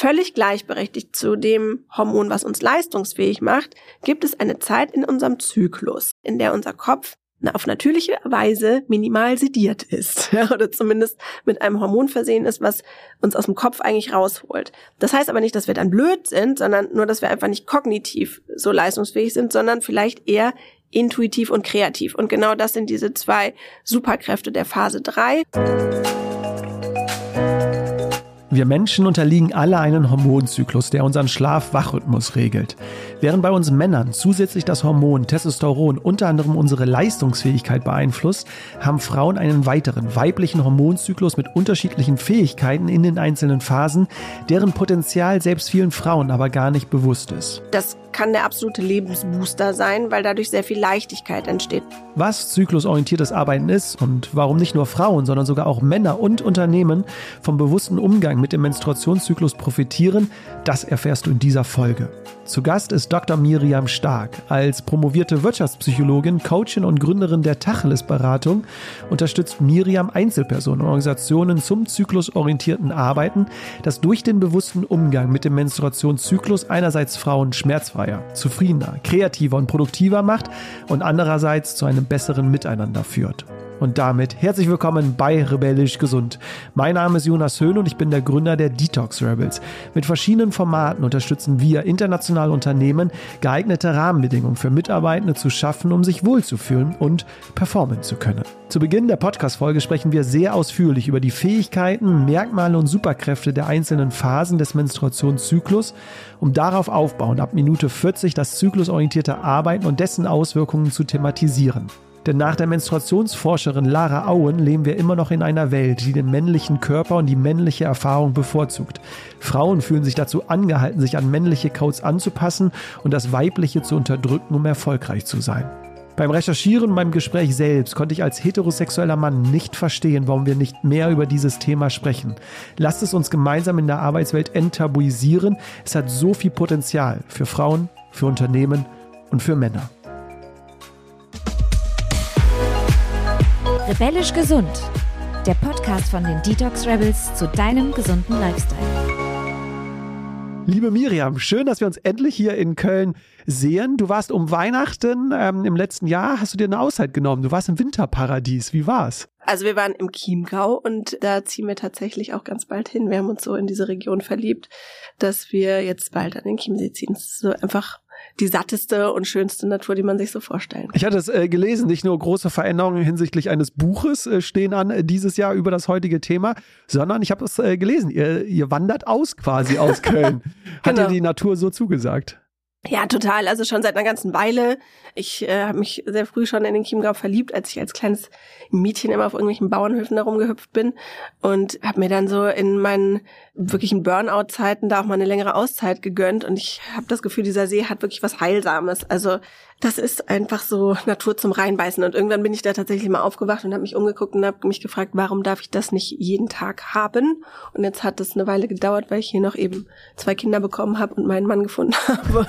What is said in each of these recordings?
völlig gleichberechtigt zu dem Hormon, was uns leistungsfähig macht, gibt es eine Zeit in unserem Zyklus, in der unser Kopf auf natürliche Weise minimal sediert ist ja, oder zumindest mit einem Hormon versehen ist, was uns aus dem Kopf eigentlich rausholt. Das heißt aber nicht, dass wir dann blöd sind, sondern nur, dass wir einfach nicht kognitiv so leistungsfähig sind, sondern vielleicht eher intuitiv und kreativ. Und genau das sind diese zwei Superkräfte der Phase 3. Wir Menschen unterliegen alle einen Hormonzyklus, der unseren Schlaf-Wach-Rhythmus regelt. Während bei uns Männern zusätzlich das Hormon Testosteron unter anderem unsere Leistungsfähigkeit beeinflusst, haben Frauen einen weiteren weiblichen Hormonzyklus mit unterschiedlichen Fähigkeiten in den einzelnen Phasen, deren Potenzial selbst vielen Frauen aber gar nicht bewusst ist. Das kann der absolute Lebensbooster sein, weil dadurch sehr viel Leichtigkeit entsteht. Was zyklusorientiertes Arbeiten ist und warum nicht nur Frauen, sondern sogar auch Männer und Unternehmen vom bewussten Umgang mit dem Menstruationszyklus profitieren, das erfährst du in dieser Folge. Zu Gast ist Dr. Miriam Stark. Als promovierte Wirtschaftspsychologin, Coachin und Gründerin der Tacheles-Beratung unterstützt Miriam Einzelpersonen und Organisationen zum zyklusorientierten Arbeiten, das durch den bewussten Umgang mit dem Menstruationszyklus einerseits Frauen schmerzfreier, zufriedener, kreativer und produktiver macht und andererseits zu einem besseren Miteinander führt. Und damit herzlich willkommen bei Rebellisch Gesund. Mein Name ist Jonas Höhn und ich bin der Gründer der Detox Rebels. Mit verschiedenen Formaten unterstützen wir internationale Unternehmen, geeignete Rahmenbedingungen für Mitarbeitende zu schaffen, um sich wohlzufühlen und performen zu können. Zu Beginn der Podcast-Folge sprechen wir sehr ausführlich über die Fähigkeiten, Merkmale und Superkräfte der einzelnen Phasen des Menstruationszyklus, um darauf aufbauend ab Minute 40 das zyklusorientierte Arbeiten und dessen Auswirkungen zu thematisieren. Denn nach der Menstruationsforscherin Lara Auen leben wir immer noch in einer Welt, die den männlichen Körper und die männliche Erfahrung bevorzugt. Frauen fühlen sich dazu angehalten, sich an männliche Codes anzupassen und das Weibliche zu unterdrücken, um erfolgreich zu sein. Beim Recherchieren und beim Gespräch selbst konnte ich als heterosexueller Mann nicht verstehen, warum wir nicht mehr über dieses Thema sprechen. Lasst es uns gemeinsam in der Arbeitswelt enttabuisieren. Es hat so viel Potenzial für Frauen, für Unternehmen und für Männer. Rebellisch gesund. Der Podcast von den Detox Rebels zu deinem gesunden Lifestyle. Liebe Miriam, schön, dass wir uns endlich hier in Köln sehen. Du warst um Weihnachten ähm, im letzten Jahr, hast du dir eine Auszeit genommen. Du warst im Winterparadies. Wie war's? Also wir waren im Chiemgau und da ziehen wir tatsächlich auch ganz bald hin. Wir haben uns so in diese Region verliebt, dass wir jetzt bald an den Chiemsee ziehen. Es ist so einfach die satteste und schönste Natur, die man sich so vorstellen kann. Ich hatte es äh, gelesen, nicht nur große Veränderungen hinsichtlich eines Buches äh, stehen an äh, dieses Jahr über das heutige Thema, sondern ich habe es äh, gelesen, ihr, ihr wandert aus quasi aus Köln. Hat genau. dir die Natur so zugesagt? Ja, total. Also schon seit einer ganzen Weile. Ich äh, habe mich sehr früh schon in den Chiemgau verliebt, als ich als kleines Mädchen immer auf irgendwelchen Bauernhöfen herumgehüpft bin und habe mir dann so in meinen wirklichen Burnout-Zeiten da auch mal eine längere Auszeit gegönnt und ich habe das Gefühl, dieser See hat wirklich was Heilsames. Also das ist einfach so Natur zum Reinbeißen. Und irgendwann bin ich da tatsächlich mal aufgewacht und habe mich umgeguckt und habe mich gefragt, warum darf ich das nicht jeden Tag haben? Und jetzt hat es eine Weile gedauert, weil ich hier noch eben zwei Kinder bekommen habe und meinen Mann gefunden habe.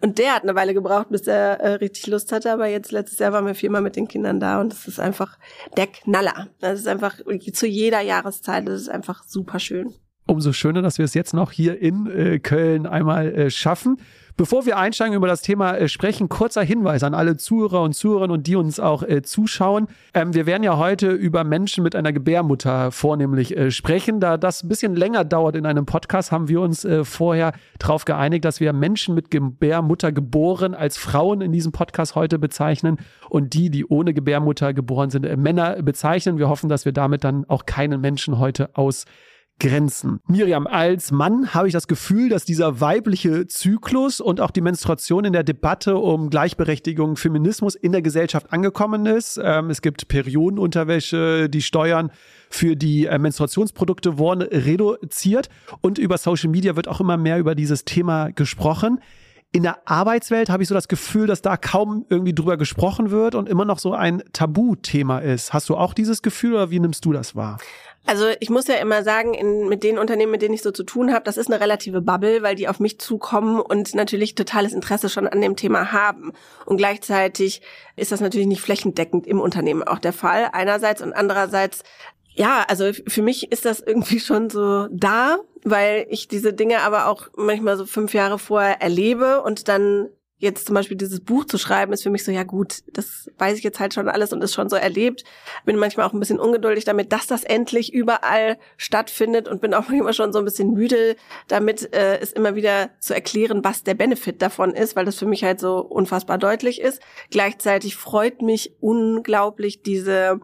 und der hat eine Weile gebraucht, bis er äh, richtig Lust hatte. Aber jetzt letztes Jahr waren wir viermal mit den Kindern da und es ist einfach der Knaller. Das ist einfach zu jeder Jahreszeit. Das ist einfach super schön umso schöner, dass wir es jetzt noch hier in äh, Köln einmal äh, schaffen. Bevor wir einsteigen über das Thema äh, sprechen, kurzer Hinweis an alle Zuhörer und Zuhörerinnen und die uns auch äh, zuschauen. Ähm, wir werden ja heute über Menschen mit einer Gebärmutter vornehmlich äh, sprechen. Da das ein bisschen länger dauert in einem Podcast, haben wir uns äh, vorher darauf geeinigt, dass wir Menschen mit Gebärmutter geboren als Frauen in diesem Podcast heute bezeichnen und die, die ohne Gebärmutter geboren sind, äh, Männer bezeichnen. Wir hoffen, dass wir damit dann auch keinen Menschen heute aus Grenzen. Miriam, als Mann habe ich das Gefühl, dass dieser weibliche Zyklus und auch die Menstruation in der Debatte um Gleichberechtigung, Feminismus in der Gesellschaft angekommen ist. Ähm, es gibt Periodenunterwäsche, die Steuern für die äh, Menstruationsprodukte wurden reduziert und über Social Media wird auch immer mehr über dieses Thema gesprochen in der Arbeitswelt habe ich so das Gefühl, dass da kaum irgendwie drüber gesprochen wird und immer noch so ein Tabuthema ist. Hast du auch dieses Gefühl oder wie nimmst du das wahr? Also ich muss ja immer sagen, in, mit den Unternehmen, mit denen ich so zu tun habe, das ist eine relative Bubble, weil die auf mich zukommen und natürlich totales Interesse schon an dem Thema haben. Und gleichzeitig ist das natürlich nicht flächendeckend im Unternehmen auch der Fall einerseits und andererseits Ja, also für mich ist das irgendwie schon so da, weil ich diese Dinge aber auch manchmal so fünf Jahre vorher erlebe und dann jetzt zum Beispiel dieses Buch zu schreiben, ist für mich so, ja gut, das weiß ich jetzt halt schon alles und ist schon so erlebt. Bin manchmal auch ein bisschen ungeduldig damit, dass das endlich überall stattfindet und bin auch manchmal schon so ein bisschen müde damit, äh, es immer wieder zu erklären, was der Benefit davon ist, weil das für mich halt so unfassbar deutlich ist. Gleichzeitig freut mich unglaublich diese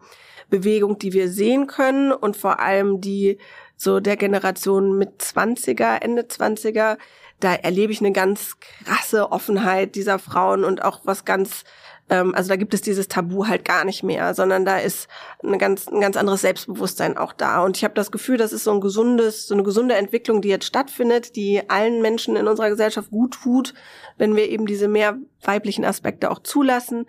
Bewegung, die wir sehen können und vor allem die so der Generation mit 20er, Ende 20er, da erlebe ich eine ganz krasse Offenheit dieser Frauen und auch was ganz ähm, also da gibt es dieses Tabu halt gar nicht mehr, sondern da ist eine ganz, ein ganz anderes Selbstbewusstsein auch da. Und ich habe das Gefühl, das ist so ein gesundes, so eine gesunde Entwicklung, die jetzt stattfindet, die allen Menschen in unserer Gesellschaft gut tut, wenn wir eben diese mehr weiblichen Aspekte auch zulassen.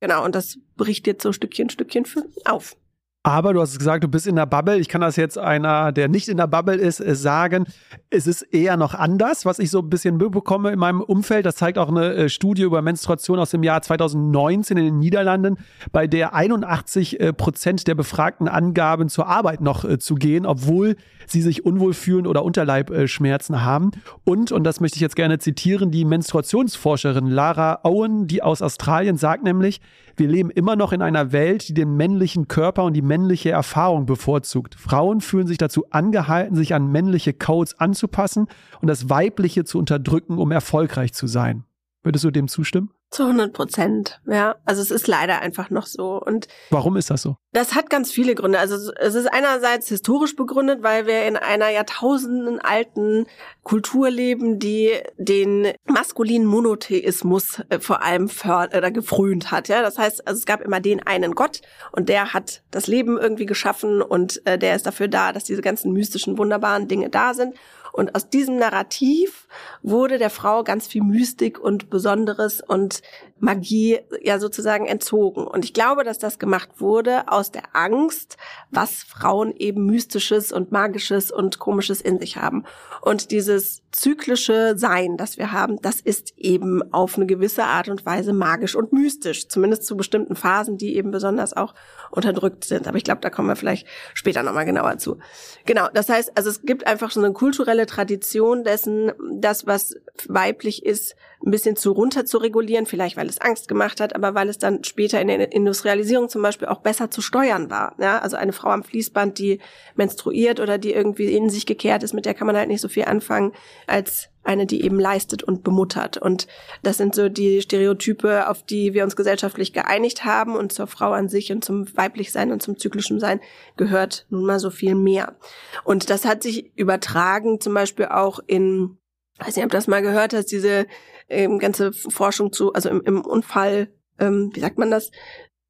Genau, und das bricht jetzt so Stückchen, Stückchen auf. Aber du hast gesagt, du bist in der Bubble. Ich kann das jetzt einer, der nicht in der Bubble ist, äh, sagen. Es ist eher noch anders, was ich so ein bisschen mitbekomme in meinem Umfeld. Das zeigt auch eine äh, Studie über Menstruation aus dem Jahr 2019 in den Niederlanden, bei der 81 äh, Prozent der Befragten angaben, zur Arbeit noch zu gehen, obwohl sie sich unwohl fühlen oder Unterleibschmerzen haben. Und, und das möchte ich jetzt gerne zitieren, die Menstruationsforscherin Lara Owen, die aus Australien, sagt nämlich, wir leben immer noch in einer Welt, die den männlichen Körper und die männliche Erfahrung bevorzugt. Frauen fühlen sich dazu angehalten, sich an männliche Codes anzupassen und das Weibliche zu unterdrücken, um erfolgreich zu sein. Würdest du dem zustimmen? Zu 100 Prozent, ja. Also es ist leider einfach noch so. Und warum ist das so? Das hat ganz viele Gründe. Also es ist einerseits historisch begründet, weil wir in einer Jahrtausenden alten Kultur leben, die den maskulinen Monotheismus äh, vor allem fördert oder gefrönt hat. Ja, das heißt, also es gab immer den einen Gott und der hat das Leben irgendwie geschaffen und äh, der ist dafür da, dass diese ganzen mystischen wunderbaren Dinge da sind. Und aus diesem Narrativ wurde der Frau ganz viel Mystik und Besonderes und Magie ja sozusagen entzogen. Und ich glaube, dass das gemacht wurde aus der Angst, was Frauen eben mystisches und magisches und komisches in sich haben. Und dieses zyklische Sein, das wir haben, das ist eben auf eine gewisse Art und Weise magisch und mystisch, zumindest zu bestimmten Phasen, die eben besonders auch unterdrückt sind. Aber ich glaube, da kommen wir vielleicht später nochmal genauer zu. Genau, das heißt, also es gibt einfach so eine kulturelle Tradition dessen, das, was weiblich ist, ein bisschen zu runter zu regulieren, vielleicht weil es Angst gemacht hat, aber weil es dann später in der Industrialisierung zum Beispiel auch besser zu steuern war. Ja, also eine Frau am Fließband, die menstruiert oder die irgendwie in sich gekehrt ist, mit der kann man halt nicht so viel anfangen, als eine, die eben leistet und bemuttert. Und das sind so die Stereotype, auf die wir uns gesellschaftlich geeinigt haben. Und zur Frau an sich und zum Weiblichsein und zum zyklischen Sein gehört nun mal so viel mehr. Und das hat sich übertragen, zum Beispiel auch in, weiß nicht, ob das mal gehört hast, diese ähm, ganze Forschung zu, also im, im Unfall, ähm, wie sagt man das?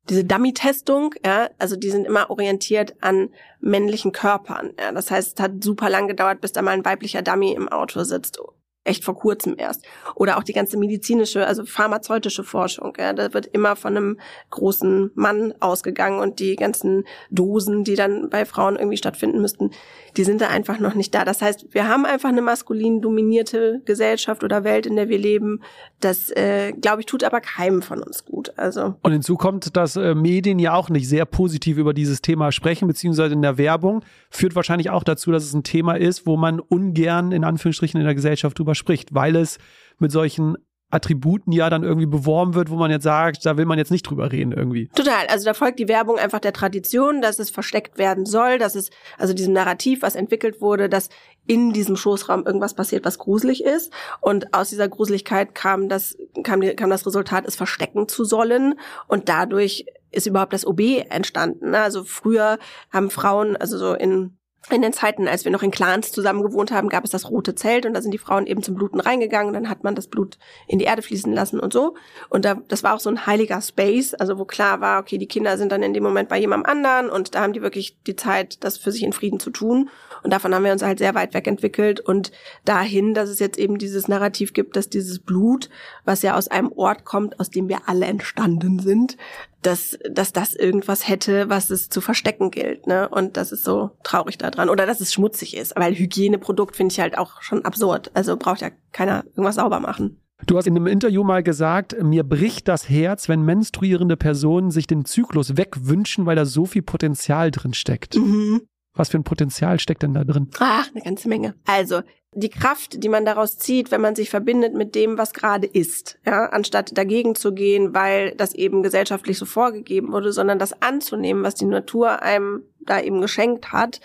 Diese Dummy-Testung, ja, also die sind immer orientiert an männlichen Körpern. Ja, das heißt, es hat super lang gedauert, bis da mal ein weiblicher Dummy im Auto sitzt echt vor kurzem erst. Oder auch die ganze medizinische, also pharmazeutische Forschung. Ja, da wird immer von einem großen Mann ausgegangen und die ganzen Dosen, die dann bei Frauen irgendwie stattfinden müssten, die sind da einfach noch nicht da. Das heißt, wir haben einfach eine maskulin dominierte Gesellschaft oder Welt, in der wir leben. Das, äh, glaube ich, tut aber keinem von uns gut. Also. Und hinzu kommt, dass äh, Medien ja auch nicht sehr positiv über dieses Thema sprechen, beziehungsweise in der Werbung führt wahrscheinlich auch dazu, dass es ein Thema ist, wo man ungern in Anführungsstrichen in der Gesellschaft drüber spricht, weil es mit solchen Attributen ja dann irgendwie beworben wird, wo man jetzt sagt, da will man jetzt nicht drüber reden irgendwie. Total. Also da folgt die Werbung einfach der Tradition, dass es versteckt werden soll, dass es, also diesem Narrativ, was entwickelt wurde, dass in diesem Schoßraum irgendwas passiert, was gruselig ist. Und aus dieser Gruseligkeit kam das, kam, kam das Resultat, es verstecken zu sollen. Und dadurch ist überhaupt das OB entstanden. Also früher haben Frauen, also so in in den Zeiten, als wir noch in Clans zusammen gewohnt haben, gab es das rote Zelt und da sind die Frauen eben zum Bluten reingegangen und dann hat man das Blut in die Erde fließen lassen und so. Und da, das war auch so ein heiliger Space, also wo klar war, okay, die Kinder sind dann in dem Moment bei jemandem anderen und da haben die wirklich die Zeit, das für sich in Frieden zu tun. Und davon haben wir uns halt sehr weit weg entwickelt und dahin, dass es jetzt eben dieses Narrativ gibt, dass dieses Blut, was ja aus einem Ort kommt, aus dem wir alle entstanden sind, dass, dass das irgendwas hätte, was es zu verstecken gilt, ne? Und das ist so traurig daran. Oder dass es schmutzig ist. Weil Hygieneprodukt finde ich halt auch schon absurd. Also braucht ja keiner irgendwas sauber machen. Du hast in einem Interview mal gesagt, mir bricht das Herz, wenn menstruierende Personen sich den Zyklus wegwünschen, weil da so viel Potenzial drin steckt. Mhm. Was für ein Potenzial steckt denn da drin? Ach, eine ganze Menge. Also, die Kraft, die man daraus zieht, wenn man sich verbindet mit dem, was gerade ist, ja, anstatt dagegen zu gehen, weil das eben gesellschaftlich so vorgegeben wurde, sondern das anzunehmen, was die Natur einem da eben geschenkt hat,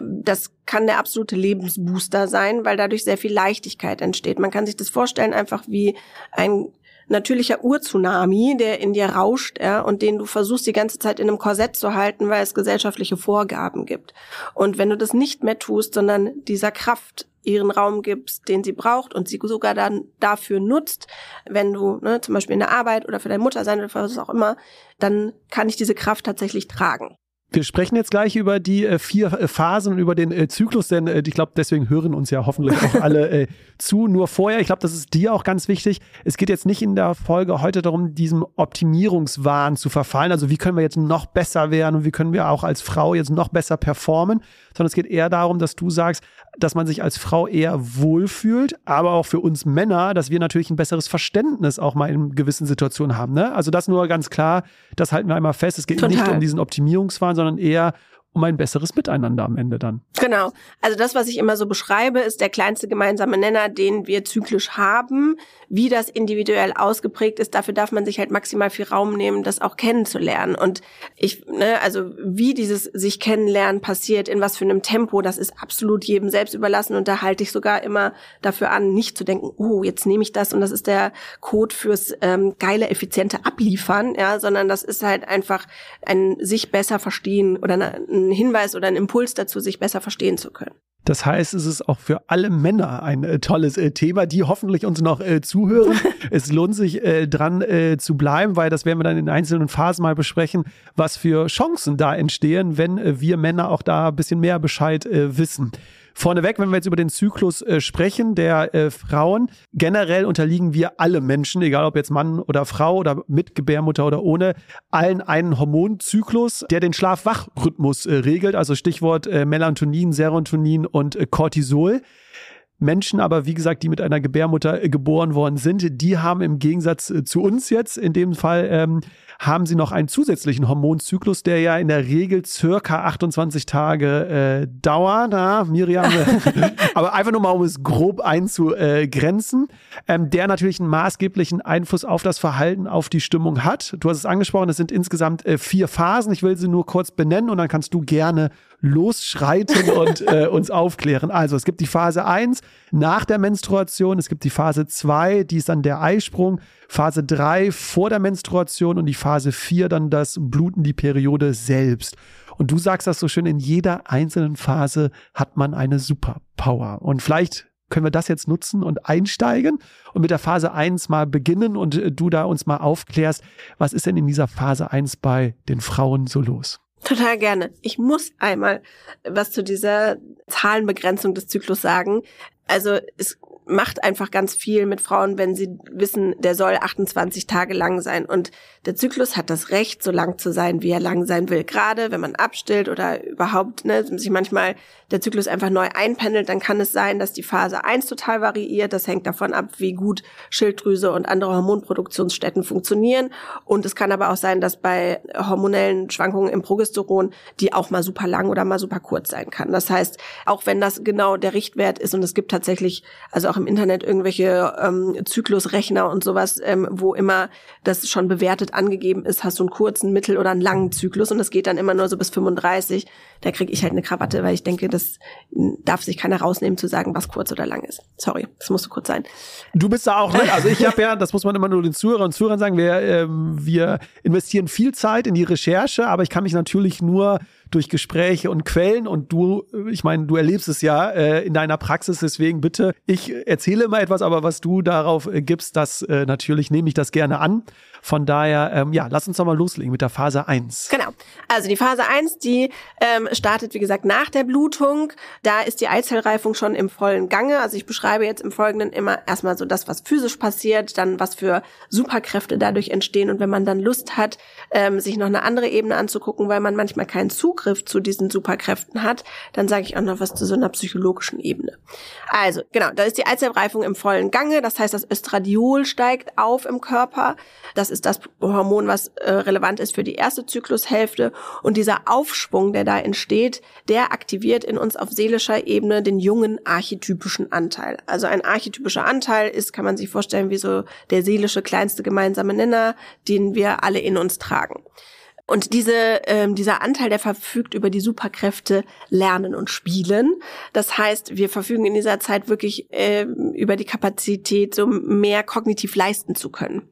das kann der absolute Lebensbooster sein, weil dadurch sehr viel Leichtigkeit entsteht. Man kann sich das vorstellen einfach wie ein natürlicher Urzunami, der in dir rauscht, ja, und den du versuchst die ganze Zeit in einem Korsett zu halten, weil es gesellschaftliche Vorgaben gibt. Und wenn du das nicht mehr tust, sondern dieser Kraft ihren Raum gibst, den sie braucht und sie sogar dann dafür nutzt, wenn du ne, zum Beispiel in der Arbeit oder für deine Mutter sein oder für was auch immer, dann kann ich diese Kraft tatsächlich tragen. Wir sprechen jetzt gleich über die äh, vier äh, Phasen und über den äh, Zyklus, denn äh, ich glaube, deswegen hören uns ja hoffentlich auch alle äh, zu. Nur vorher, ich glaube, das ist dir auch ganz wichtig. Es geht jetzt nicht in der Folge heute darum, diesem Optimierungswahn zu verfallen. Also wie können wir jetzt noch besser werden und wie können wir auch als Frau jetzt noch besser performen, sondern es geht eher darum, dass du sagst, dass man sich als Frau eher wohlfühlt, aber auch für uns Männer, dass wir natürlich ein besseres Verständnis auch mal in gewissen Situationen haben. Ne? Also das nur ganz klar, das halten wir einmal fest. Es geht Total. nicht um diesen Optimierungswahn, sondern eher um ein besseres Miteinander am Ende dann. Genau. Also das, was ich immer so beschreibe, ist der kleinste gemeinsame Nenner, den wir zyklisch haben. Wie das individuell ausgeprägt ist, dafür darf man sich halt maximal viel Raum nehmen, das auch kennenzulernen. Und ich, ne, also wie dieses sich kennenlernen passiert, in was für einem Tempo, das ist absolut jedem selbst überlassen. Und da halte ich sogar immer dafür an, nicht zu denken, oh, jetzt nehme ich das und das ist der Code fürs ähm, geile, effiziente Abliefern, ja, sondern das ist halt einfach ein sich besser verstehen oder ein ein Hinweis oder ein Impuls dazu, sich besser verstehen zu können. Das heißt, es ist auch für alle Männer ein äh, tolles äh, Thema, die hoffentlich uns noch äh, zuhören. es lohnt sich äh, dran äh, zu bleiben, weil das werden wir dann in einzelnen Phasen mal besprechen, was für Chancen da entstehen, wenn äh, wir Männer auch da ein bisschen mehr Bescheid wissen. Vorneweg, wenn wir jetzt über den Zyklus äh, sprechen der äh, Frauen, generell unterliegen wir alle Menschen, egal ob jetzt Mann oder Frau oder mit Gebärmutter oder ohne, allen einen Hormonzyklus, der den Schlaf-Wach-Rhythmus äh, regelt. Also Stichwort äh, Melatonin, Serotonin und äh, Cortisol. Menschen aber, wie gesagt, die mit einer Gebärmutter äh, geboren worden sind, die haben im Gegensatz äh, zu uns jetzt in dem Fall, ähm, haben sie noch einen zusätzlichen Hormonzyklus, der ja in der Regel circa 28 Tage äh, dauert. Na, Miriam, aber einfach nur mal, um es grob einzugrenzen, ähm, der natürlich einen maßgeblichen Einfluss auf das Verhalten, auf die Stimmung hat. Du hast es angesprochen, es sind insgesamt äh, vier Phasen. Ich will sie nur kurz benennen und dann kannst du gerne losschreiten und äh, uns aufklären. Also es gibt die Phase 1 nach der Menstruation, es gibt die Phase 2, die ist dann der Eisprung, Phase 3 vor der Menstruation und die Phase 4 dann das Bluten, die Periode selbst. Und du sagst das so schön, in jeder einzelnen Phase hat man eine Superpower. Und vielleicht können wir das jetzt nutzen und einsteigen und mit der Phase 1 mal beginnen und äh, du da uns mal aufklärst, was ist denn in dieser Phase 1 bei den Frauen so los? Total gerne. Ich muss einmal was zu dieser Zahlenbegrenzung des Zyklus sagen. Also es macht einfach ganz viel mit Frauen, wenn sie wissen, der soll 28 Tage lang sein. Und der Zyklus hat das Recht, so lang zu sein, wie er lang sein will. Gerade wenn man abstillt oder überhaupt ne, sich manchmal der Zyklus einfach neu einpendelt, dann kann es sein, dass die Phase 1 total variiert. Das hängt davon ab, wie gut Schilddrüse und andere Hormonproduktionsstätten funktionieren. Und es kann aber auch sein, dass bei hormonellen Schwankungen im Progesteron die auch mal super lang oder mal super kurz sein kann. Das heißt, auch wenn das genau der Richtwert ist und es gibt tatsächlich, also auch im Internet irgendwelche ähm, Zyklusrechner und sowas, ähm, wo immer das schon bewertet angegeben ist, hast du einen kurzen, mittel- oder einen langen Zyklus und das geht dann immer nur so bis 35. Da kriege ich halt eine Krawatte, weil ich denke, das darf sich keiner rausnehmen zu sagen, was kurz oder lang ist. Sorry, das musste kurz sein. Du bist da auch, ne? also ich habe ja, das muss man immer nur den Zuhörern und Zuhörern sagen, wir, ähm, wir investieren viel Zeit in die Recherche, aber ich kann mich natürlich nur durch Gespräche und Quellen und du, ich meine, du erlebst es ja äh, in deiner Praxis, deswegen bitte, ich erzähle immer etwas, aber was du darauf äh, gibst, das äh, natürlich nehme ich das gerne an. Von daher, ähm, ja, lass uns doch mal loslegen mit der Phase 1. Genau. Also die Phase 1, die ähm, startet, wie gesagt, nach der Blutung. Da ist die Eizellreifung schon im vollen Gange. Also ich beschreibe jetzt im Folgenden immer erstmal so das, was physisch passiert, dann was für Superkräfte dadurch entstehen. Und wenn man dann Lust hat, ähm, sich noch eine andere Ebene anzugucken, weil man manchmal keinen Zug Zugriff zu diesen Superkräften hat. Dann sage ich auch noch was zu so einer psychologischen Ebene. Also, genau, da ist die Eizellreifung im vollen Gange. Das heißt, das Östradiol steigt auf im Körper. Das ist das Hormon, was äh, relevant ist für die erste Zyklushälfte. Und dieser Aufschwung, der da entsteht, der aktiviert in uns auf seelischer Ebene den jungen archetypischen Anteil. Also ein archetypischer Anteil ist, kann man sich vorstellen, wie so der seelische kleinste gemeinsame Nenner, den wir alle in uns tragen. Und diese, ähm, dieser Anteil, der verfügt über die Superkräfte Lernen und Spielen. Das heißt, wir verfügen in dieser Zeit wirklich ähm, über die Kapazität, so mehr kognitiv leisten zu können.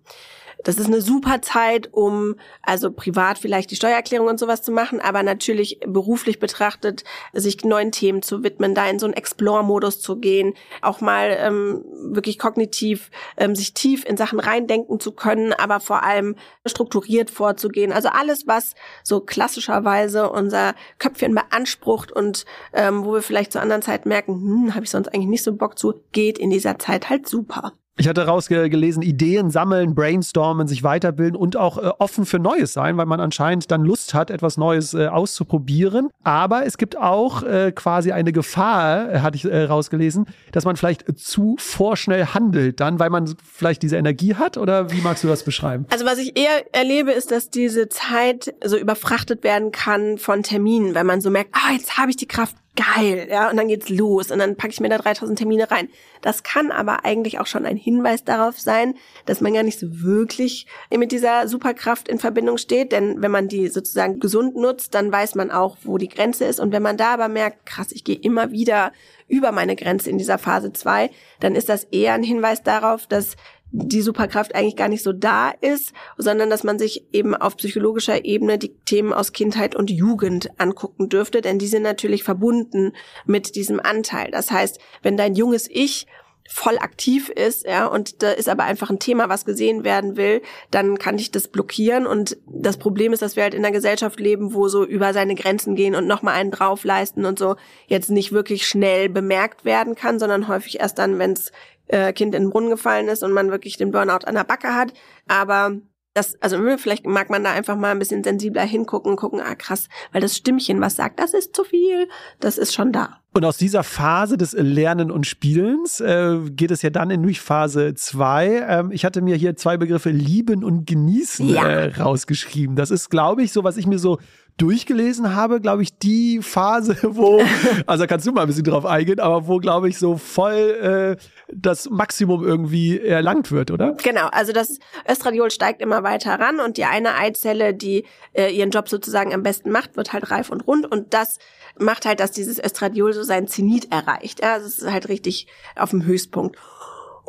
Das ist eine super Zeit, um also privat vielleicht die Steuererklärung und sowas zu machen, aber natürlich beruflich betrachtet, sich neuen Themen zu widmen, da in so einen Explore-Modus zu gehen, auch mal ähm, wirklich kognitiv ähm, sich tief in Sachen reindenken zu können, aber vor allem strukturiert vorzugehen. Also alles, was so klassischerweise unser Köpfchen beansprucht und ähm, wo wir vielleicht zu anderen Zeiten merken, hm, habe ich sonst eigentlich nicht so Bock zu, geht in dieser Zeit halt super. Ich hatte rausgelesen, Ideen sammeln, brainstormen, sich weiterbilden und auch äh, offen für Neues sein, weil man anscheinend dann Lust hat, etwas Neues äh, auszuprobieren. Aber es gibt auch äh, quasi eine Gefahr, äh, hatte ich äh, rausgelesen, dass man vielleicht zu vorschnell handelt dann, weil man vielleicht diese Energie hat oder wie magst du das beschreiben? Also was ich eher erlebe, ist, dass diese Zeit so überfrachtet werden kann von Terminen, weil man so merkt, ah, jetzt habe ich die Kraft, geil, ja, und dann geht's los und dann packe ich mir da 3000 Termine rein. Das kann aber eigentlich auch schon ein Hinweis darauf sein, dass man gar nicht so wirklich mit dieser Superkraft in Verbindung steht, denn wenn man die sozusagen gesund nutzt, dann weiß man auch, wo die Grenze ist und wenn man da aber merkt, krass, ich gehe immer wieder über meine Grenze in dieser Phase 2, dann ist das eher ein Hinweis darauf, dass die Superkraft eigentlich gar nicht so da ist, sondern dass man sich eben auf psychologischer Ebene die Themen aus Kindheit und Jugend angucken dürfte, denn die sind natürlich verbunden mit diesem Anteil. Das heißt, wenn dein junges Ich voll aktiv ist, ja, und da ist aber einfach ein Thema, was gesehen werden will, dann kann ich das blockieren und das Problem ist, dass wir halt in einer Gesellschaft leben, wo so über seine Grenzen gehen und nochmal einen draufleisten und so jetzt nicht wirklich schnell bemerkt werden kann, sondern häufig erst dann, wenns äh, Kind in den Brunnen gefallen ist und man wirklich den Burnout an der Backe hat. Aber das, also vielleicht mag man da einfach mal ein bisschen sensibler hingucken, gucken, ah krass, weil das Stimmchen, was sagt, das ist zu viel, das ist schon da. Und aus dieser Phase des Lernen und Spielens äh, geht es ja dann in durch Phase 2. Ähm, ich hatte mir hier zwei Begriffe lieben und genießen ja. äh, rausgeschrieben. Das ist, glaube ich, so, was ich mir so durchgelesen habe, glaube ich, die Phase, wo, also kannst du mal ein bisschen drauf eingehen, aber wo, glaube ich, so voll äh, das Maximum irgendwie erlangt wird, oder? Genau, also das Östradiol steigt immer weiter ran und die eine Eizelle, die äh, ihren Job sozusagen am besten macht, wird halt reif und rund und das macht halt, dass dieses Östradiol so sein Zenit erreicht. Ja, also es ist halt richtig auf dem Höchstpunkt.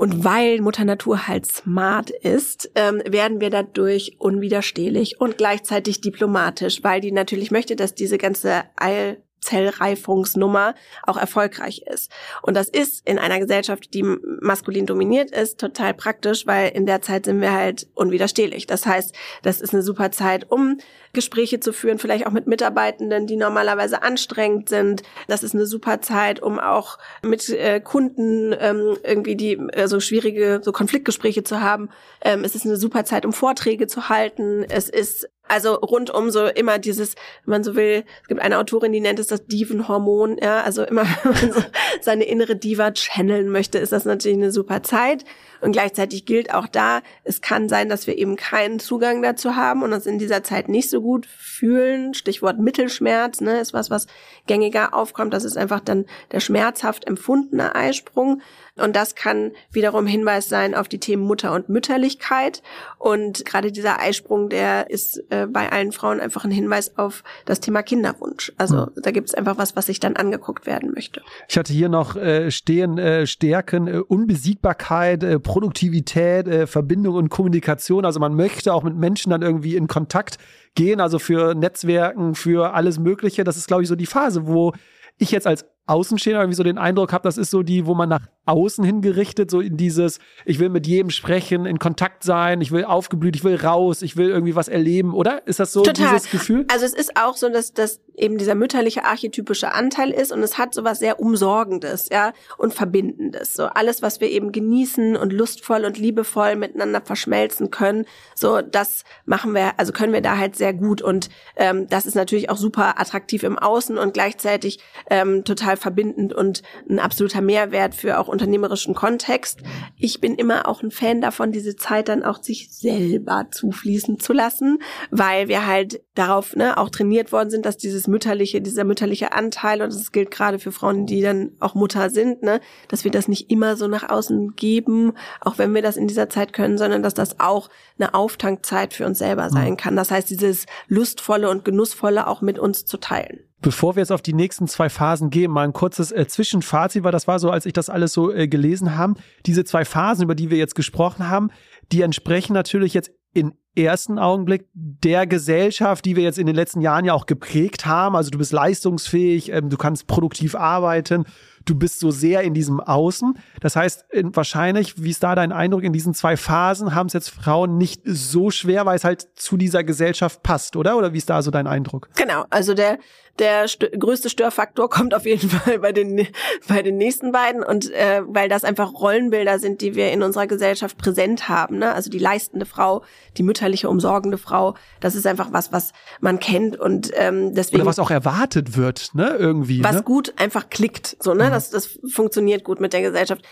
Und weil Mutter Natur halt smart ist, ähm, werden wir dadurch unwiderstehlich und gleichzeitig diplomatisch, weil die natürlich möchte, dass diese ganze Eil Zellreifungsnummer auch erfolgreich ist. Und das ist in einer Gesellschaft, die maskulin dominiert ist, total praktisch, weil in der Zeit sind wir halt unwiderstehlich. Das heißt, das ist eine super Zeit, um Gespräche zu führen, vielleicht auch mit Mitarbeitenden, die normalerweise anstrengend sind. Das ist eine super Zeit, um auch mit äh, Kunden ähm, irgendwie die äh, so schwierige so Konfliktgespräche zu haben. Ähm, es ist eine super Zeit, um Vorträge zu halten. Es ist also rundum so immer dieses, wenn man so will, es gibt eine Autorin, die nennt es das Divenhormon, ja, also immer, wenn man so seine innere Diva channeln möchte, ist das natürlich eine super Zeit. Und gleichzeitig gilt auch da, es kann sein, dass wir eben keinen Zugang dazu haben und uns in dieser Zeit nicht so gut fühlen. Stichwort Mittelschmerz, ne, ist was, was gängiger aufkommt. Das ist einfach dann der schmerzhaft empfundene Eisprung. Und das kann wiederum Hinweis sein auf die Themen Mutter und Mütterlichkeit. Und gerade dieser Eisprung, der ist äh, bei allen Frauen einfach ein Hinweis auf das Thema Kinderwunsch. Also mhm. da gibt es einfach was, was sich dann angeguckt werden möchte. Ich hatte hier noch äh, stehen äh, Stärken, äh, Unbesiegbarkeit, äh, Produktivität, äh, Verbindung und Kommunikation. Also man möchte auch mit Menschen dann irgendwie in Kontakt gehen, also für Netzwerken, für alles Mögliche. Das ist, glaube ich, so die Phase, wo ich jetzt als Außenstehender irgendwie so den Eindruck habe, das ist so die, wo man nach außen hingerichtet, so in dieses, ich will mit jedem sprechen, in Kontakt sein, ich will aufgeblüht, ich will raus, ich will irgendwie was erleben, oder? Ist das so Total. dieses Gefühl? Also es ist auch so, dass das eben dieser mütterliche archetypische Anteil ist und es hat sowas sehr umsorgendes, ja, und verbindendes. So alles, was wir eben genießen und lustvoll und liebevoll miteinander verschmelzen können, so das machen wir, also können wir da halt sehr gut und ähm, das ist natürlich auch super attraktiv im Außen und gleichzeitig ähm, total verbindend und ein absoluter Mehrwert für auch unternehmerischen Kontext. Ich bin immer auch ein Fan davon, diese Zeit dann auch sich selber zufließen zu lassen, weil wir halt darauf ne, auch trainiert worden sind, dass dieses mütterliche, dieser mütterliche Anteil, und das gilt gerade für Frauen, die dann auch Mutter sind, ne, dass wir das nicht immer so nach außen geben, auch wenn wir das in dieser Zeit können, sondern dass das auch eine Auftankzeit für uns selber sein kann. Das heißt, dieses lustvolle und genussvolle auch mit uns zu teilen. Bevor wir jetzt auf die nächsten zwei Phasen gehen, mal ein kurzes äh, Zwischenfazit, weil das war so, als ich das alles so äh, gelesen habe. Diese zwei Phasen, über die wir jetzt gesprochen haben, die entsprechen natürlich jetzt in ersten Augenblick der Gesellschaft, die wir jetzt in den letzten Jahren ja auch geprägt haben. Also du bist leistungsfähig, ähm, du kannst produktiv arbeiten, du bist so sehr in diesem Außen. Das heißt, in, wahrscheinlich, wie ist da dein Eindruck, in diesen zwei Phasen haben es jetzt Frauen nicht so schwer, weil es halt zu dieser Gesellschaft passt, oder? Oder wie ist da so dein Eindruck? Genau, also der der st größte Störfaktor kommt auf jeden Fall bei den bei den nächsten beiden und äh, weil das einfach Rollenbilder sind, die wir in unserer Gesellschaft präsent haben. Ne? Also die leistende Frau, die mütterliche umsorgende Frau, das ist einfach was, was man kennt und ähm, deswegen oder was auch erwartet wird, ne? Irgendwie. Was ne? gut einfach klickt, so ne, mhm. Das das funktioniert gut mit der Gesellschaft.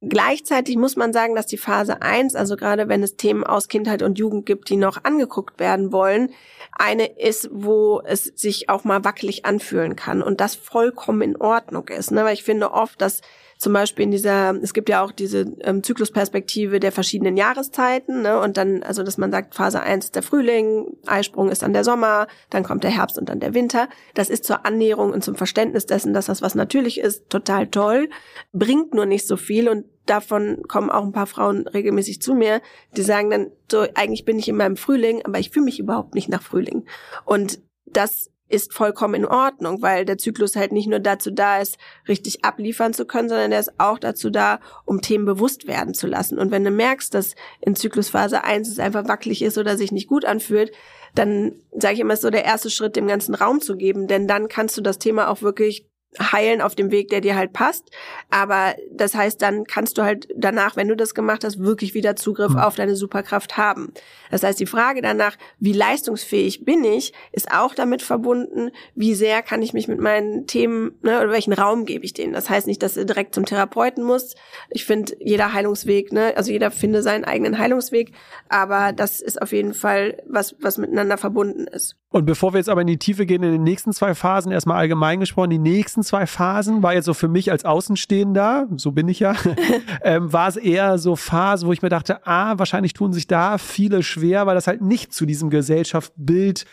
Gleichzeitig muss man sagen, dass die Phase 1, also gerade wenn es Themen aus Kindheit und Jugend gibt, die noch angeguckt werden wollen, eine ist, wo es sich auch mal wackelig anfühlen kann und das vollkommen in Ordnung ist. Ne? Weil ich finde oft, dass zum Beispiel in dieser, es gibt ja auch diese ähm, Zyklusperspektive der verschiedenen Jahreszeiten, ne? Und dann, also dass man sagt, Phase 1 ist der Frühling, Eisprung ist dann der Sommer, dann kommt der Herbst und dann der Winter. Das ist zur Annäherung und zum Verständnis dessen, dass das was natürlich ist, total toll, bringt nur nicht so viel und davon kommen auch ein paar Frauen regelmäßig zu mir, die sagen dann, so, eigentlich bin ich in meinem Frühling, aber ich fühle mich überhaupt nicht nach Frühling. Und das ist vollkommen in Ordnung, weil der Zyklus halt nicht nur dazu da ist, richtig abliefern zu können, sondern der ist auch dazu da, um Themen bewusst werden zu lassen. Und wenn du merkst, dass in Zyklusphase 1 es einfach wackelig ist oder sich nicht gut anfühlt, dann sage ich immer, ist so der erste Schritt, dem ganzen Raum zu geben, denn dann kannst du das Thema auch wirklich heilen auf dem Weg, der dir halt passt. Aber das heißt, dann kannst du halt danach, wenn du das gemacht hast, wirklich wieder Zugriff mhm. auf deine Superkraft haben. Das heißt, die Frage danach, wie leistungsfähig bin ich, ist auch damit verbunden, wie sehr kann ich mich mit meinen Themen, ne, oder welchen Raum gebe ich denen. Das heißt nicht, dass du direkt zum Therapeuten musst. Ich finde, jeder Heilungsweg, ne, also jeder finde seinen eigenen Heilungsweg, aber das ist auf jeden Fall was, was miteinander verbunden ist. Und bevor wir jetzt aber in die Tiefe gehen, in den nächsten zwei Phasen, erstmal allgemein gesprochen, die nächsten zwei Phasen war jetzt so für mich als Außenstehender, so bin ich ja, ähm, war es eher so Phase, wo ich mir dachte, ah, wahrscheinlich tun sich da viele schwer, weil das halt nicht zu diesem Gesellschaftsbild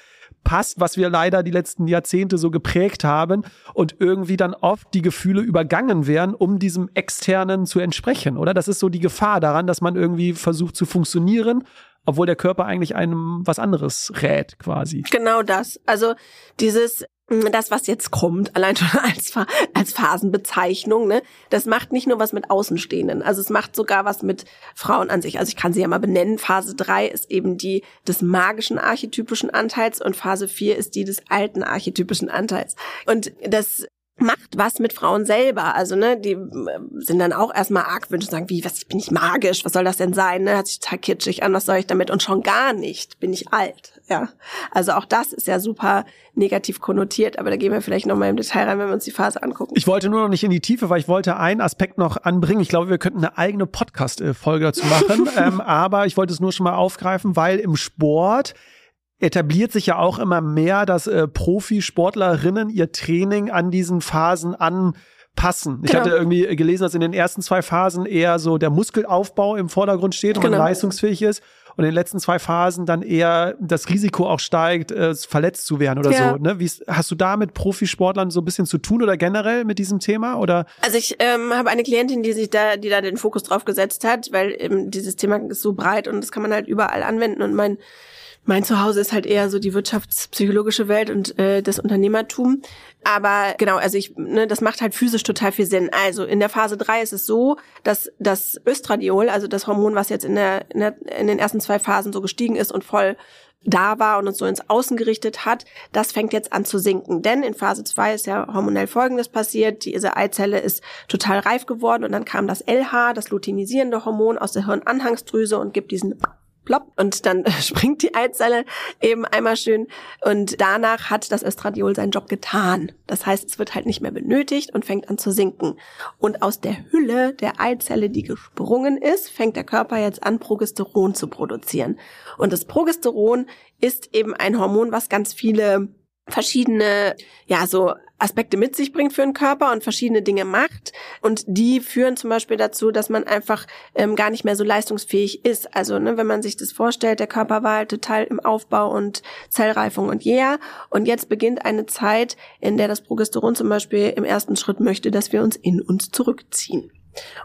passt, was wir leider die letzten Jahrzehnte so geprägt haben und irgendwie dann oft die Gefühle übergangen werden, um diesem externen zu entsprechen, oder? Das ist so die Gefahr daran, dass man irgendwie versucht zu funktionieren, obwohl der Körper eigentlich einem was anderes rät, quasi. Genau das. Also dieses das, was jetzt kommt, allein schon als, als Phasenbezeichnung, ne, das macht nicht nur was mit Außenstehenden, also es macht sogar was mit Frauen an sich. Also ich kann sie ja mal benennen. Phase 3 ist eben die des magischen archetypischen Anteils und Phase 4 ist die des alten archetypischen Anteils. Und das macht was mit Frauen selber. Also, ne, die äh, sind dann auch erstmal argwünsch und sagen, wie, was, ich bin ich magisch, was soll das denn sein, ne? Hat sich total kitschig an, was soll ich damit? Und schon gar nicht, bin ich alt, ja. Also auch das ist ja super negativ konnotiert, aber da gehen wir vielleicht nochmal im Detail rein, wenn wir uns die Phase angucken. Ich wollte nur noch nicht in die Tiefe, weil ich wollte einen Aspekt noch anbringen. Ich glaube, wir könnten eine eigene Podcast-Folge dazu machen, ähm, aber ich wollte es nur schon mal aufgreifen, weil im Sport etabliert sich ja auch immer mehr, dass äh, Profisportlerinnen ihr Training an diesen Phasen anpassen. Ich genau. hatte irgendwie gelesen, dass in den ersten zwei Phasen eher so der Muskelaufbau im Vordergrund steht und genau. man leistungsfähig ist. Und in den letzten zwei Phasen dann eher das Risiko auch steigt, äh, verletzt zu werden oder ja. so. Ne? Wie, hast du da mit Profisportlern so ein bisschen zu tun oder generell mit diesem Thema? Oder? Also ich ähm, habe eine Klientin, die sich da, die da den Fokus drauf gesetzt hat, weil eben dieses Thema ist so breit und das kann man halt überall anwenden. Und mein mein Zuhause ist halt eher so die wirtschaftspsychologische Welt und äh, das Unternehmertum. Aber genau, also ich, ne, das macht halt physisch total viel Sinn. Also in der Phase 3 ist es so, dass das Östradiol, also das Hormon, was jetzt in, der, in, der, in den ersten zwei Phasen so gestiegen ist und voll da war und uns so ins Außen gerichtet hat, das fängt jetzt an zu sinken. Denn in Phase 2 ist ja hormonell Folgendes passiert. Diese Eizelle ist total reif geworden und dann kam das LH, das luteinisierende Hormon aus der Hirnanhangsdrüse und gibt diesen plopp und dann springt die Eizelle eben einmal schön und danach hat das Östradiol seinen Job getan. Das heißt, es wird halt nicht mehr benötigt und fängt an zu sinken. Und aus der Hülle der Eizelle, die gesprungen ist, fängt der Körper jetzt an, Progesteron zu produzieren. Und das Progesteron ist eben ein Hormon, was ganz viele verschiedene, ja, so Aspekte mit sich bringt für den Körper und verschiedene Dinge macht. Und die führen zum Beispiel dazu, dass man einfach ähm, gar nicht mehr so leistungsfähig ist. Also, ne, wenn man sich das vorstellt, der Körper war halt total im Aufbau und Zellreifung und yeah. Und jetzt beginnt eine Zeit, in der das Progesteron zum Beispiel im ersten Schritt möchte, dass wir uns in uns zurückziehen.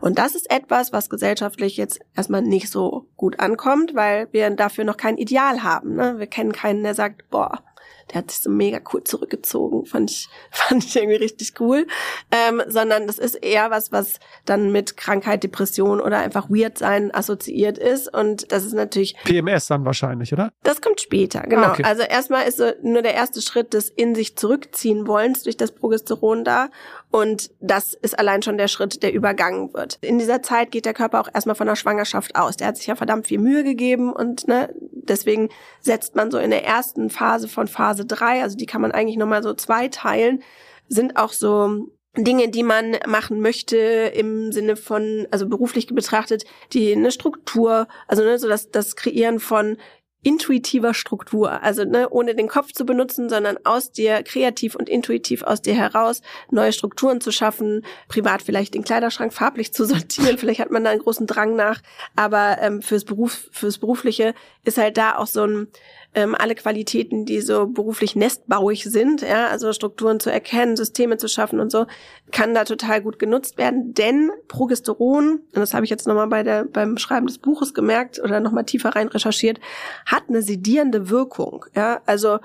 Und das ist etwas, was gesellschaftlich jetzt erstmal nicht so gut ankommt, weil wir dafür noch kein Ideal haben. Ne? Wir kennen keinen, der sagt, boah, der hat sich so mega cool zurückgezogen, fand ich, fand ich irgendwie richtig cool, ähm, sondern das ist eher was, was dann mit Krankheit, Depression oder einfach weird sein assoziiert ist und das ist natürlich PMS dann wahrscheinlich, oder? Das kommt später, genau. Ah, okay. Also erstmal ist so nur der erste Schritt des in sich zurückziehen wollens durch das Progesteron da und das ist allein schon der Schritt, der übergangen wird. In dieser Zeit geht der Körper auch erstmal von der Schwangerschaft aus. Der hat sich ja verdammt viel Mühe gegeben und ne, deswegen setzt man so in der ersten Phase von Phase drei, also die kann man eigentlich nochmal so zwei teilen, sind auch so Dinge, die man machen möchte im Sinne von, also beruflich betrachtet, die eine Struktur, also ne, so das, das Kreieren von intuitiver Struktur, also ne, ohne den Kopf zu benutzen, sondern aus dir kreativ und intuitiv aus dir heraus neue Strukturen zu schaffen, privat vielleicht den Kleiderschrank farblich zu sortieren, vielleicht hat man da einen großen Drang nach, aber ähm, fürs Beruf fürs berufliche ist halt da auch so ein ähm, alle Qualitäten, die so beruflich nestbauig sind, ja, also Strukturen zu erkennen, Systeme zu schaffen und so, kann da total gut genutzt werden. Denn Progesteron, und das habe ich jetzt nochmal bei der, beim Schreiben des Buches gemerkt oder nochmal tiefer rein recherchiert, hat eine sedierende Wirkung. Ja, also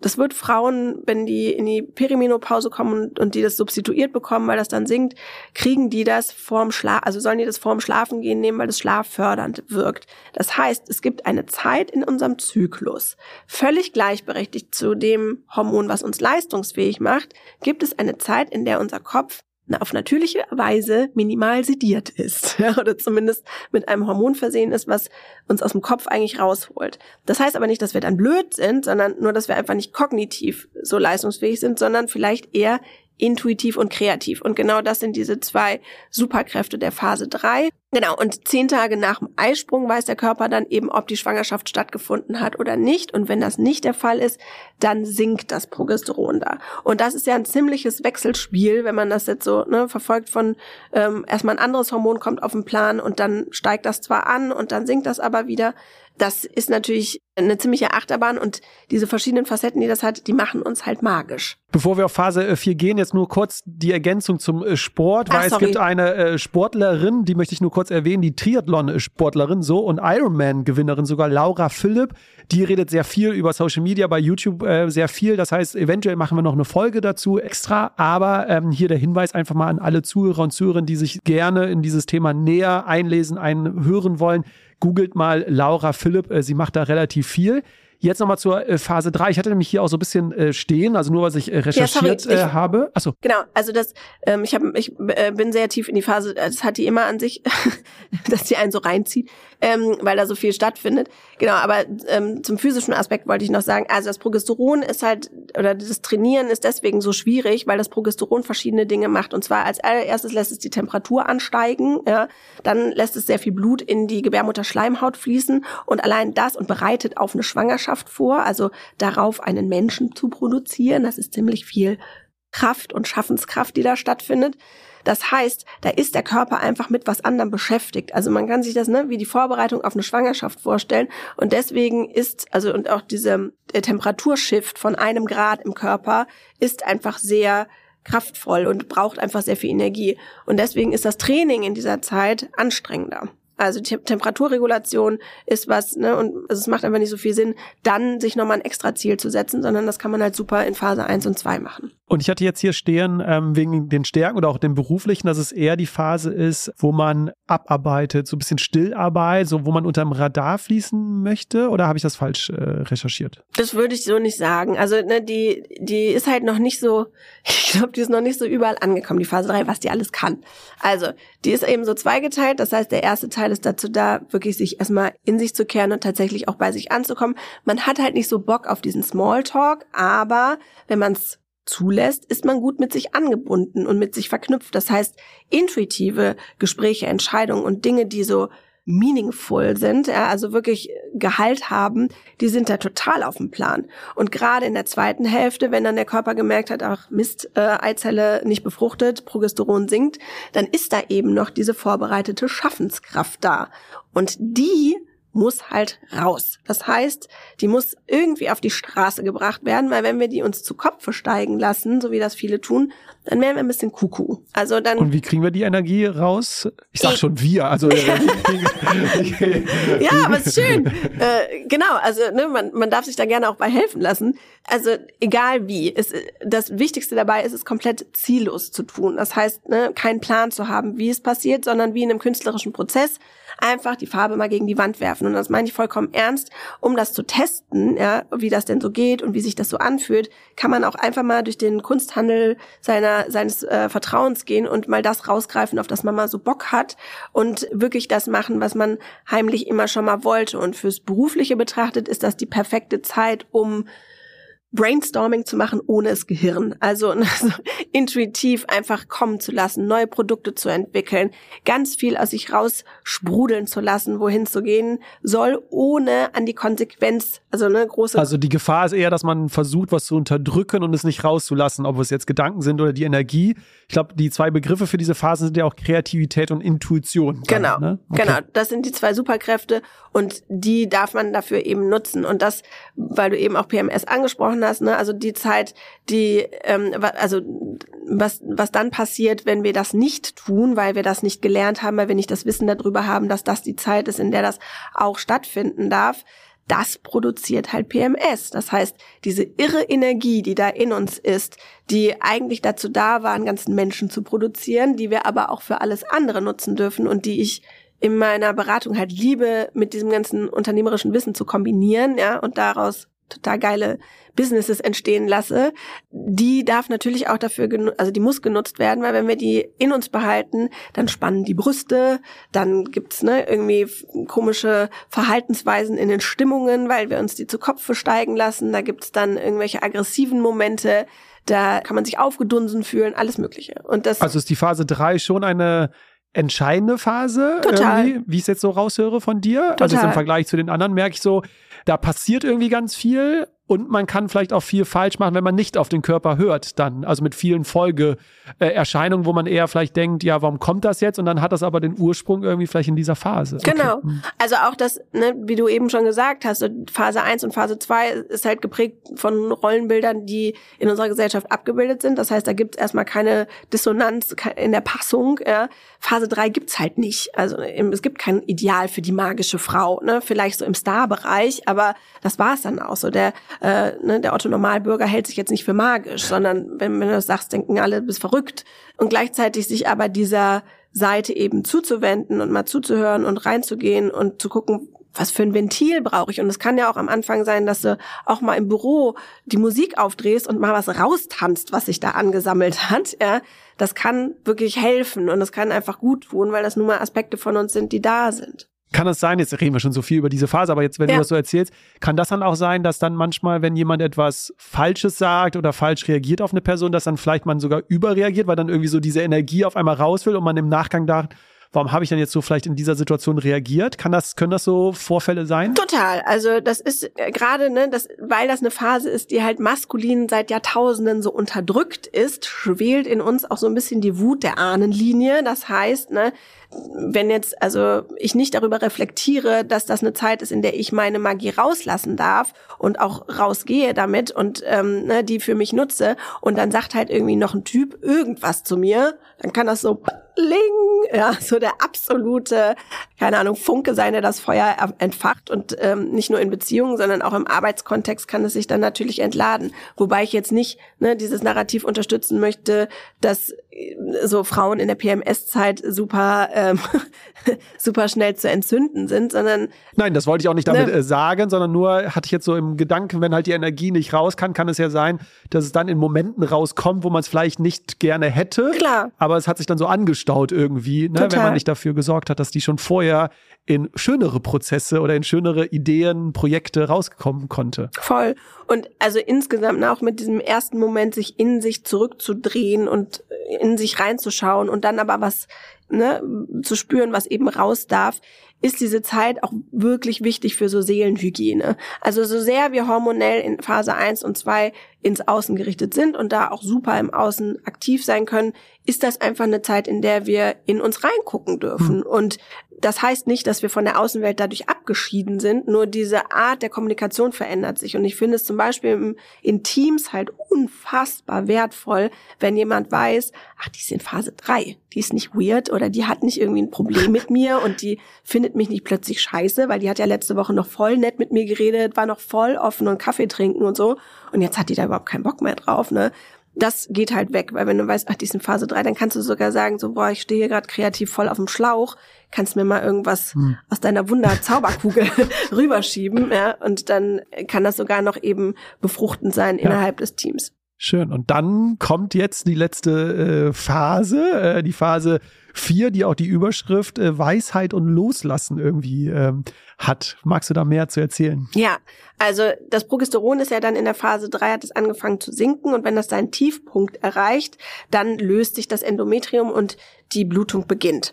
das wird Frauen, wenn die in die Perimenopause kommen und, und die das substituiert bekommen, weil das dann sinkt, kriegen die das vorm Schlaf, also sollen die das vorm Schlafen gehen nehmen, weil das schlaffördernd wirkt. Das heißt, es gibt eine Zeit in unserem Zyklus, völlig gleichberechtigt zu dem Hormon, was uns leistungsfähig macht, gibt es eine Zeit, in der unser Kopf auf natürliche Weise minimal sediert ist ja, oder zumindest mit einem Hormon versehen ist, was uns aus dem Kopf eigentlich rausholt. Das heißt aber nicht, dass wir dann blöd sind, sondern nur, dass wir einfach nicht kognitiv so leistungsfähig sind, sondern vielleicht eher intuitiv und kreativ. Und genau das sind diese zwei Superkräfte der Phase 3. Genau, und zehn Tage nach dem Eisprung weiß der Körper dann eben, ob die Schwangerschaft stattgefunden hat oder nicht. Und wenn das nicht der Fall ist, dann sinkt das Progesteron da. Und das ist ja ein ziemliches Wechselspiel, wenn man das jetzt so ne, verfolgt von ähm, erstmal ein anderes Hormon kommt auf den Plan und dann steigt das zwar an und dann sinkt das aber wieder das ist natürlich eine ziemliche Achterbahn und diese verschiedenen Facetten, die das hat, die machen uns halt magisch. Bevor wir auf Phase 4 gehen, jetzt nur kurz die Ergänzung zum äh, Sport, weil Ach, es gibt eine äh, Sportlerin, die möchte ich nur kurz erwähnen, die Triathlon-Sportlerin so und Ironman-Gewinnerin sogar, Laura Philipp. Die redet sehr viel über Social Media, bei YouTube äh, sehr viel. Das heißt, eventuell machen wir noch eine Folge dazu extra. Aber ähm, hier der Hinweis einfach mal an alle Zuhörer und Zuhörerinnen, die sich gerne in dieses Thema näher einlesen, einhören wollen Googelt mal Laura Philipp, äh, sie macht da relativ viel. Jetzt nochmal zur äh, Phase 3. Ich hatte nämlich hier auch so ein bisschen äh, stehen, also nur was ich äh, recherchiert ja, sorry, ich, äh, habe. Achso. Genau, also das, ähm, ich, hab, ich äh, bin sehr tief in die Phase, das hat die immer an sich, dass die einen so reinzieht, ähm, weil da so viel stattfindet. Genau, aber ähm, zum physischen Aspekt wollte ich noch sagen, also das Progesteron ist halt, oder das Trainieren ist deswegen so schwierig, weil das Progesteron verschiedene Dinge macht. Und zwar als allererstes lässt es die Temperatur ansteigen, ja, dann lässt es sehr viel Blut in die Gebärmutterschleimhaut fließen und allein das und bereitet auf eine Schwangerschaft Schwangerschaft vor, also darauf einen Menschen zu produzieren. Das ist ziemlich viel Kraft und Schaffenskraft, die da stattfindet. Das heißt, da ist der Körper einfach mit was anderem beschäftigt. Also man kann sich das ne, wie die Vorbereitung auf eine Schwangerschaft vorstellen. Und deswegen ist, also und auch diese Temperaturshift von einem Grad im Körper ist einfach sehr kraftvoll und braucht einfach sehr viel Energie. Und deswegen ist das Training in dieser Zeit anstrengender. Also die Temperaturregulation ist was, ne, und also es macht einfach nicht so viel Sinn, dann sich nochmal ein extra Ziel zu setzen, sondern das kann man halt super in Phase 1 und 2 machen. Und ich hatte jetzt hier stehen, ähm, wegen den Stärken oder auch dem beruflichen, dass es eher die Phase ist, wo man abarbeitet, so ein bisschen Stillarbeit, so wo man unterm Radar fließen möchte, oder habe ich das falsch äh, recherchiert? Das würde ich so nicht sagen. Also ne, die, die ist halt noch nicht so, ich glaube, die ist noch nicht so überall angekommen, die Phase 3, was die alles kann. Also, die ist eben so zweigeteilt. Das heißt, der erste Teil ist dazu da, wirklich sich erstmal in sich zu kehren und tatsächlich auch bei sich anzukommen. Man hat halt nicht so Bock auf diesen Smalltalk, aber wenn man es zulässt, ist man gut mit sich angebunden und mit sich verknüpft. Das heißt, intuitive Gespräche, Entscheidungen und Dinge, die so meaningful sind, ja, also wirklich Gehalt haben, die sind da total auf dem Plan. Und gerade in der zweiten Hälfte, wenn dann der Körper gemerkt hat, ach Mist, äh, Eizelle nicht befruchtet, Progesteron sinkt, dann ist da eben noch diese vorbereitete Schaffenskraft da. Und die muss halt raus. Das heißt, die muss irgendwie auf die Straße gebracht werden, weil wenn wir die uns zu Kopf steigen lassen, so wie das viele tun, dann werden wir ein bisschen Kuckuck. Also dann. Und wie kriegen wir die Energie raus? Ich sag ich, schon wir, also. ja, aber es ist schön. Äh, genau, also ne, man, man darf sich da gerne auch bei helfen lassen. Also egal wie. Es, das Wichtigste dabei ist es komplett ziellos zu tun. Das heißt, ne, keinen Plan zu haben, wie es passiert, sondern wie in einem künstlerischen Prozess einfach die Farbe mal gegen die Wand werfen. Und das meine ich vollkommen ernst. Um das zu testen, ja, wie das denn so geht und wie sich das so anfühlt, kann man auch einfach mal durch den Kunsthandel seiner, seines äh, Vertrauens gehen und mal das rausgreifen, auf das man mal so Bock hat und wirklich das machen, was man heimlich immer schon mal wollte. Und fürs Berufliche betrachtet ist das die perfekte Zeit, um Brainstorming zu machen ohne das Gehirn. Also, also, intuitiv einfach kommen zu lassen, neue Produkte zu entwickeln, ganz viel aus sich raus sprudeln zu lassen, wohin zu gehen soll, ohne an die Konsequenz, also eine große. Also die Gefahr ist eher, dass man versucht, was zu unterdrücken und es nicht rauszulassen, ob es jetzt Gedanken sind oder die Energie. Ich glaube, die zwei Begriffe für diese Phase sind ja auch Kreativität und Intuition. Dann, genau, ne? okay. genau. Das sind die zwei Superkräfte und die darf man dafür eben nutzen. Und das, weil du eben auch PMS angesprochen hast, ne? also die Zeit, die, ähm, also was, was dann passiert, wenn wir das nicht tun, weil wir das nicht gelernt haben, weil wir nicht das Wissen darüber haben, dass das die Zeit ist, in der das auch stattfinden darf, das produziert halt PMS. Das heißt, diese irre Energie, die da in uns ist, die eigentlich dazu da war, einen ganzen Menschen zu produzieren, die wir aber auch für alles andere nutzen dürfen und die ich in meiner Beratung halt liebe, mit diesem ganzen unternehmerischen Wissen zu kombinieren, ja, und daraus total geile Businesses entstehen lasse, die darf natürlich auch dafür, also die muss genutzt werden, weil wenn wir die in uns behalten, dann spannen die Brüste, dann gibt's ne, irgendwie komische Verhaltensweisen in den Stimmungen, weil wir uns die zu Kopf steigen lassen, da gibt's dann irgendwelche aggressiven Momente, da kann man sich aufgedunsen fühlen, alles mögliche. Und das Also ist die Phase drei schon eine entscheidende Phase, wie ich es jetzt so raushöre von dir. Total. Also im Vergleich zu den anderen merke ich so, da passiert irgendwie ganz viel und man kann vielleicht auch viel falsch machen, wenn man nicht auf den Körper hört dann. Also mit vielen Folgeerscheinungen, wo man eher vielleicht denkt, ja, warum kommt das jetzt? Und dann hat das aber den Ursprung irgendwie vielleicht in dieser Phase. Genau. Okay. Hm. Also auch das, ne, wie du eben schon gesagt hast, Phase 1 und Phase 2 ist halt geprägt von Rollenbildern, die in unserer Gesellschaft abgebildet sind. Das heißt, da gibt es erstmal keine Dissonanz in der Passung. Ja. Phase 3 gibt's halt nicht. Also es gibt kein Ideal für die magische Frau. Ne? Vielleicht so im Star-Bereich, aber das war es dann auch so. Der äh, ne, der Otto Normalbürger hält sich jetzt nicht für magisch, sondern wenn, wenn du das sagst, denken alle, du bist verrückt. Und gleichzeitig sich aber dieser Seite eben zuzuwenden und mal zuzuhören und reinzugehen und zu gucken, was für ein Ventil brauche ich? Und es kann ja auch am Anfang sein, dass du auch mal im Büro die Musik aufdrehst und mal was raustanzt, was sich da angesammelt hat. Ja, das kann wirklich helfen und es kann einfach gut tun, weil das nun mal Aspekte von uns sind, die da sind kann es sein, jetzt reden wir schon so viel über diese Phase, aber jetzt, wenn ja. du das so erzählst, kann das dann auch sein, dass dann manchmal, wenn jemand etwas Falsches sagt oder falsch reagiert auf eine Person, dass dann vielleicht man sogar überreagiert, weil dann irgendwie so diese Energie auf einmal raus will und man im Nachgang dacht, warum habe ich denn jetzt so vielleicht in dieser Situation reagiert? Kann das, können das so Vorfälle sein? Total. Also das ist äh, gerade, ne, das, weil das eine Phase ist, die halt maskulin seit Jahrtausenden so unterdrückt ist, schwelt in uns auch so ein bisschen die Wut der Ahnenlinie. Das heißt, ne, wenn jetzt also ich nicht darüber reflektiere, dass das eine Zeit ist, in der ich meine Magie rauslassen darf und auch rausgehe damit und ähm, ne, die für mich nutze und dann sagt halt irgendwie noch ein Typ irgendwas zu mir, dann kann das so Ling, ja, so der absolute, keine Ahnung, Funke sein, der das Feuer entfacht und ähm, nicht nur in Beziehungen, sondern auch im Arbeitskontext kann es sich dann natürlich entladen. Wobei ich jetzt nicht ne, dieses Narrativ unterstützen möchte, dass so Frauen in der PMS-Zeit super ähm, super schnell zu entzünden sind, sondern nein, das wollte ich auch nicht damit ne, äh, sagen, sondern nur hatte ich jetzt so im Gedanken, wenn halt die Energie nicht raus kann, kann es ja sein, dass es dann in Momenten rauskommt, wo man es vielleicht nicht gerne hätte. Klar. Aber es hat sich dann so angestaut irgendwie, ne, wenn man nicht dafür gesorgt hat, dass die schon vorher in schönere Prozesse oder in schönere Ideen, Projekte rauskommen konnte. Voll. Und also insgesamt auch mit diesem ersten Moment, sich in sich zurückzudrehen und in sich reinzuschauen und dann aber was ne, zu spüren, was eben raus darf, ist diese Zeit auch wirklich wichtig für so Seelenhygiene. Also so sehr wir hormonell in Phase 1 und 2 ins Außen gerichtet sind und da auch super im Außen aktiv sein können, ist das einfach eine Zeit, in der wir in uns reingucken dürfen. Hm. Und das heißt nicht, dass wir von der Außenwelt dadurch abgeschieden sind, nur diese Art der Kommunikation verändert sich. Und ich finde es zum Beispiel in Teams halt unfassbar wertvoll, wenn jemand weiß, ach, die ist in Phase 3, die ist nicht weird oder die hat nicht irgendwie ein Problem mit mir und die findet mich nicht plötzlich scheiße, weil die hat ja letzte Woche noch voll nett mit mir geredet, war noch voll offen und Kaffee trinken und so. Und jetzt hat die da überhaupt keinen Bock mehr drauf, ne? das geht halt weg, weil wenn du weißt, ach, die ist in Phase 3, dann kannst du sogar sagen, so, boah, ich stehe hier gerade kreativ voll auf dem Schlauch, kannst mir mal irgendwas hm. aus deiner Wunder-Zauberkugel rüberschieben, ja, und dann kann das sogar noch eben befruchtend sein ja. innerhalb des Teams. Schön. Und dann kommt jetzt die letzte äh, Phase, äh, die Phase 4, die auch die Überschrift äh, Weisheit und Loslassen irgendwie ähm, hat. Magst du da mehr zu erzählen? Ja, also das Progesteron ist ja dann in der Phase 3 hat es angefangen zu sinken und wenn das seinen Tiefpunkt erreicht, dann löst sich das Endometrium und die Blutung beginnt.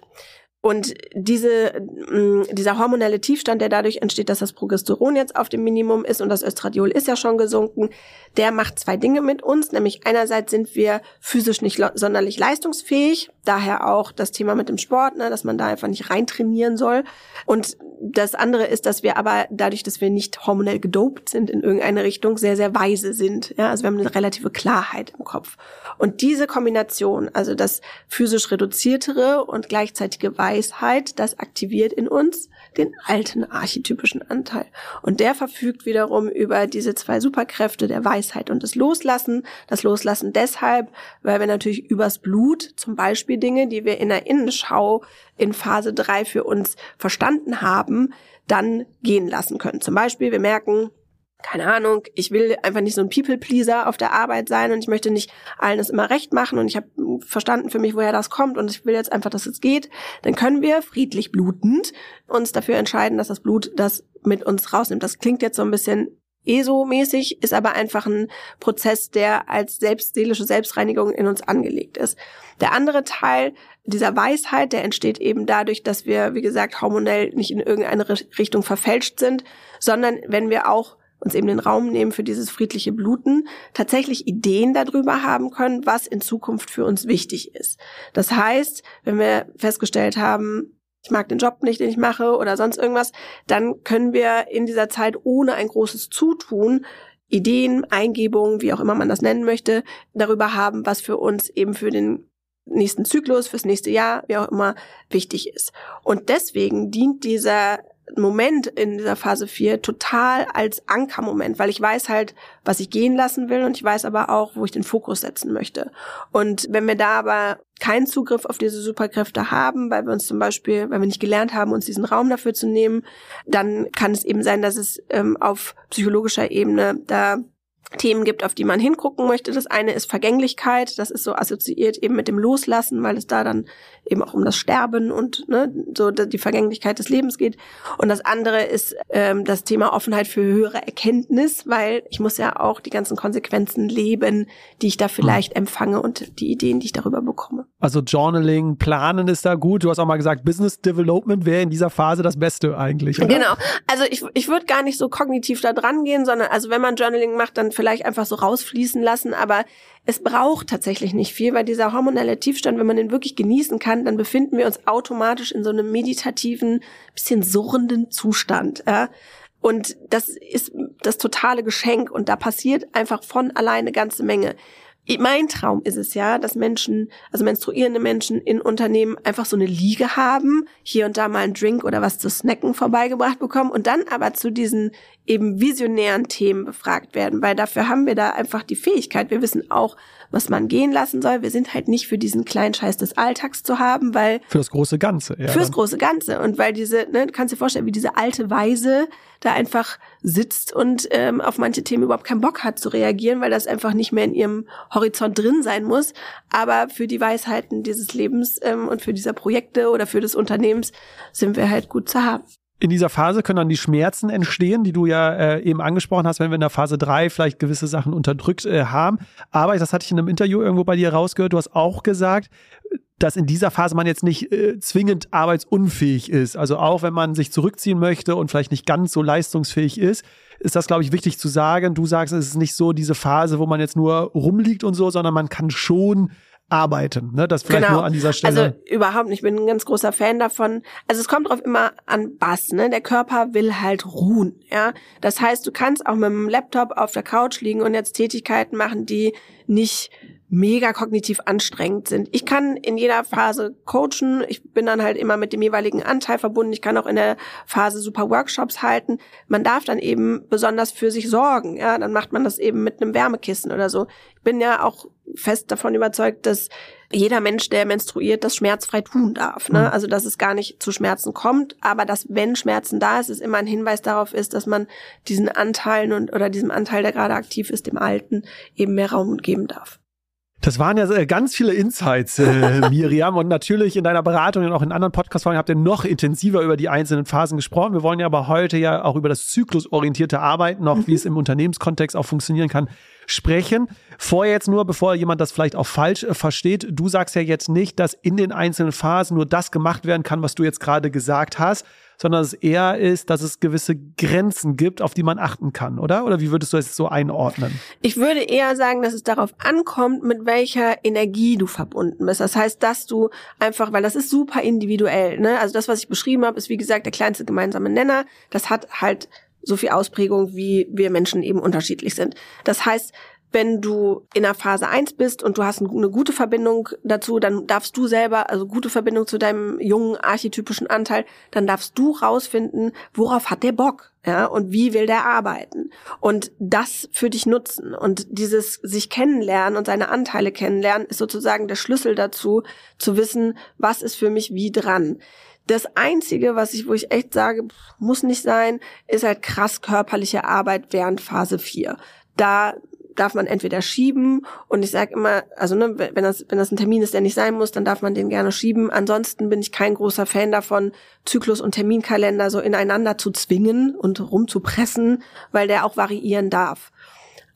Und diese, mm, dieser hormonelle Tiefstand, der dadurch entsteht, dass das Progesteron jetzt auf dem Minimum ist und das Östradiol ist ja schon gesunken, der macht zwei Dinge mit uns. Nämlich einerseits sind wir physisch nicht sonderlich leistungsfähig, daher auch das Thema mit dem Sport, ne, dass man da einfach nicht reintrainieren soll. Und das andere ist, dass wir aber dadurch, dass wir nicht hormonell gedopt sind in irgendeine Richtung, sehr, sehr weise sind. Ja, also wir haben eine relative Klarheit im Kopf. Und diese Kombination, also das physisch reduziertere und gleichzeitige Weisheit, das aktiviert in uns den alten archetypischen Anteil. Und der verfügt wiederum über diese zwei Superkräfte der Weisheit und des Loslassen. Das Loslassen deshalb, weil wir natürlich übers Blut zum Beispiel Dinge, die wir in der Innenschau in Phase 3 für uns verstanden haben, dann gehen lassen können. Zum Beispiel, wir merken, keine Ahnung, ich will einfach nicht so ein People-Pleaser auf der Arbeit sein und ich möchte nicht allen das immer recht machen und ich habe verstanden für mich, woher das kommt und ich will jetzt einfach, dass es geht, dann können wir friedlich blutend uns dafür entscheiden, dass das Blut das mit uns rausnimmt. Das klingt jetzt so ein bisschen ESO-mäßig, ist aber einfach ein Prozess, der als selbst, seelische Selbstreinigung in uns angelegt ist. Der andere Teil dieser Weisheit, der entsteht eben dadurch, dass wir, wie gesagt, hormonell nicht in irgendeine Richtung verfälscht sind, sondern wenn wir auch uns eben den Raum nehmen für dieses friedliche Bluten, tatsächlich Ideen darüber haben können, was in Zukunft für uns wichtig ist. Das heißt, wenn wir festgestellt haben, ich mag den Job nicht, den ich mache oder sonst irgendwas, dann können wir in dieser Zeit ohne ein großes Zutun Ideen, Eingebungen, wie auch immer man das nennen möchte, darüber haben, was für uns eben für den nächsten Zyklus, fürs nächste Jahr, wie auch immer, wichtig ist. Und deswegen dient dieser Moment in dieser Phase 4 total als Ankermoment, weil ich weiß halt, was ich gehen lassen will und ich weiß aber auch, wo ich den Fokus setzen möchte. Und wenn wir da aber keinen Zugriff auf diese Superkräfte haben, weil wir uns zum Beispiel, weil wir nicht gelernt haben, uns diesen Raum dafür zu nehmen, dann kann es eben sein, dass es ähm, auf psychologischer Ebene da Themen gibt, auf die man hingucken möchte. Das eine ist Vergänglichkeit, das ist so assoziiert eben mit dem Loslassen, weil es da dann eben auch um das Sterben und ne, so die Vergänglichkeit des Lebens geht. Und das andere ist ähm, das Thema Offenheit für höhere Erkenntnis, weil ich muss ja auch die ganzen Konsequenzen leben, die ich da vielleicht mhm. empfange und die Ideen, die ich darüber bekomme. Also Journaling, Planen ist da gut. Du hast auch mal gesagt, Business Development wäre in dieser Phase das Beste eigentlich. Oder? Genau. Also ich, ich würde gar nicht so kognitiv da dran gehen, sondern also wenn man Journaling macht, dann vielleicht einfach so rausfließen lassen, aber es braucht tatsächlich nicht viel, weil dieser hormonelle Tiefstand, wenn man den wirklich genießen kann, dann befinden wir uns automatisch in so einem meditativen, bisschen surrenden Zustand. Ja? Und das ist das totale Geschenk und da passiert einfach von alleine ganze Menge. mein Traum ist es ja, dass Menschen, also menstruierende Menschen in Unternehmen einfach so eine Liege haben, hier und da mal einen Drink oder was zu snacken vorbeigebracht bekommen und dann aber zu diesen eben visionären Themen befragt werden, weil dafür haben wir da einfach die Fähigkeit. Wir wissen auch, was man gehen lassen soll. Wir sind halt nicht für diesen kleinen Scheiß des Alltags zu haben, weil für das große Ganze. Ja, fürs große Ganze und weil diese, ne, du kannst dir vorstellen, wie diese alte Weise da einfach sitzt und ähm, auf manche Themen überhaupt keinen Bock hat zu reagieren, weil das einfach nicht mehr in ihrem Horizont drin sein muss. Aber für die Weisheiten dieses Lebens ähm, und für dieser Projekte oder für des Unternehmens sind wir halt gut zu haben. In dieser Phase können dann die Schmerzen entstehen, die du ja äh, eben angesprochen hast, wenn wir in der Phase drei vielleicht gewisse Sachen unterdrückt äh, haben. Aber das hatte ich in einem Interview irgendwo bei dir rausgehört. Du hast auch gesagt, dass in dieser Phase man jetzt nicht äh, zwingend arbeitsunfähig ist. Also auch wenn man sich zurückziehen möchte und vielleicht nicht ganz so leistungsfähig ist, ist das, glaube ich, wichtig zu sagen. Du sagst, es ist nicht so diese Phase, wo man jetzt nur rumliegt und so, sondern man kann schon arbeiten. Ne? Das vielleicht genau. nur an dieser Stelle. Also überhaupt nicht. Ich bin ein ganz großer Fan davon. Also es kommt drauf immer an Bass. Ne? Der Körper will halt ruhen. Ja, das heißt, du kannst auch mit dem Laptop auf der Couch liegen und jetzt Tätigkeiten machen, die nicht mega kognitiv anstrengend sind. Ich kann in jeder Phase coachen. Ich bin dann halt immer mit dem jeweiligen Anteil verbunden. Ich kann auch in der Phase super Workshops halten. Man darf dann eben besonders für sich sorgen. Ja, dann macht man das eben mit einem Wärmekissen oder so. Ich bin ja auch fest davon überzeugt, dass jeder Mensch, der menstruiert, das schmerzfrei tun darf. Ne? Mhm. Also dass es gar nicht zu Schmerzen kommt, aber dass wenn Schmerzen da ist, es immer ein Hinweis darauf ist, dass man diesen Anteilen und oder diesem Anteil, der gerade aktiv ist, dem Alten, eben mehr Raum geben darf. Das waren ja äh, ganz viele Insights, äh, Miriam. Und natürlich in deiner Beratung und auch in anderen Podcast-Folgen habt ihr noch intensiver über die einzelnen Phasen gesprochen. Wir wollen ja aber heute ja auch über das zyklusorientierte Arbeiten, noch mhm. wie es im Unternehmenskontext auch funktionieren kann, sprechen. Vorher jetzt nur, bevor jemand das vielleicht auch falsch äh, versteht, du sagst ja jetzt nicht, dass in den einzelnen Phasen nur das gemacht werden kann, was du jetzt gerade gesagt hast, sondern es eher ist, dass es gewisse Grenzen gibt, auf die man achten kann, oder? Oder wie würdest du es so einordnen? Ich würde eher sagen, dass es darauf ankommt, mit welcher Energie du verbunden bist. Das heißt, dass du einfach, weil das ist super individuell, ne? Also das, was ich beschrieben habe, ist wie gesagt der kleinste gemeinsame Nenner. Das hat halt so viel Ausprägung, wie wir Menschen eben unterschiedlich sind. Das heißt, wenn du in der Phase 1 bist und du hast eine gute Verbindung dazu, dann darfst du selber, also gute Verbindung zu deinem jungen archetypischen Anteil, dann darfst du rausfinden, worauf hat der Bock, ja, und wie will der arbeiten und das für dich nutzen und dieses sich kennenlernen und seine Anteile kennenlernen ist sozusagen der Schlüssel dazu, zu wissen, was ist für mich wie dran. Das einzige, was ich, wo ich echt sage, muss nicht sein, ist halt krass körperliche Arbeit während Phase 4. Da darf man entweder schieben und ich sage immer, also ne, wenn das wenn das ein Termin ist, der nicht sein muss, dann darf man den gerne schieben. Ansonsten bin ich kein großer Fan davon, Zyklus und Terminkalender so ineinander zu zwingen und rumzupressen, weil der auch variieren darf.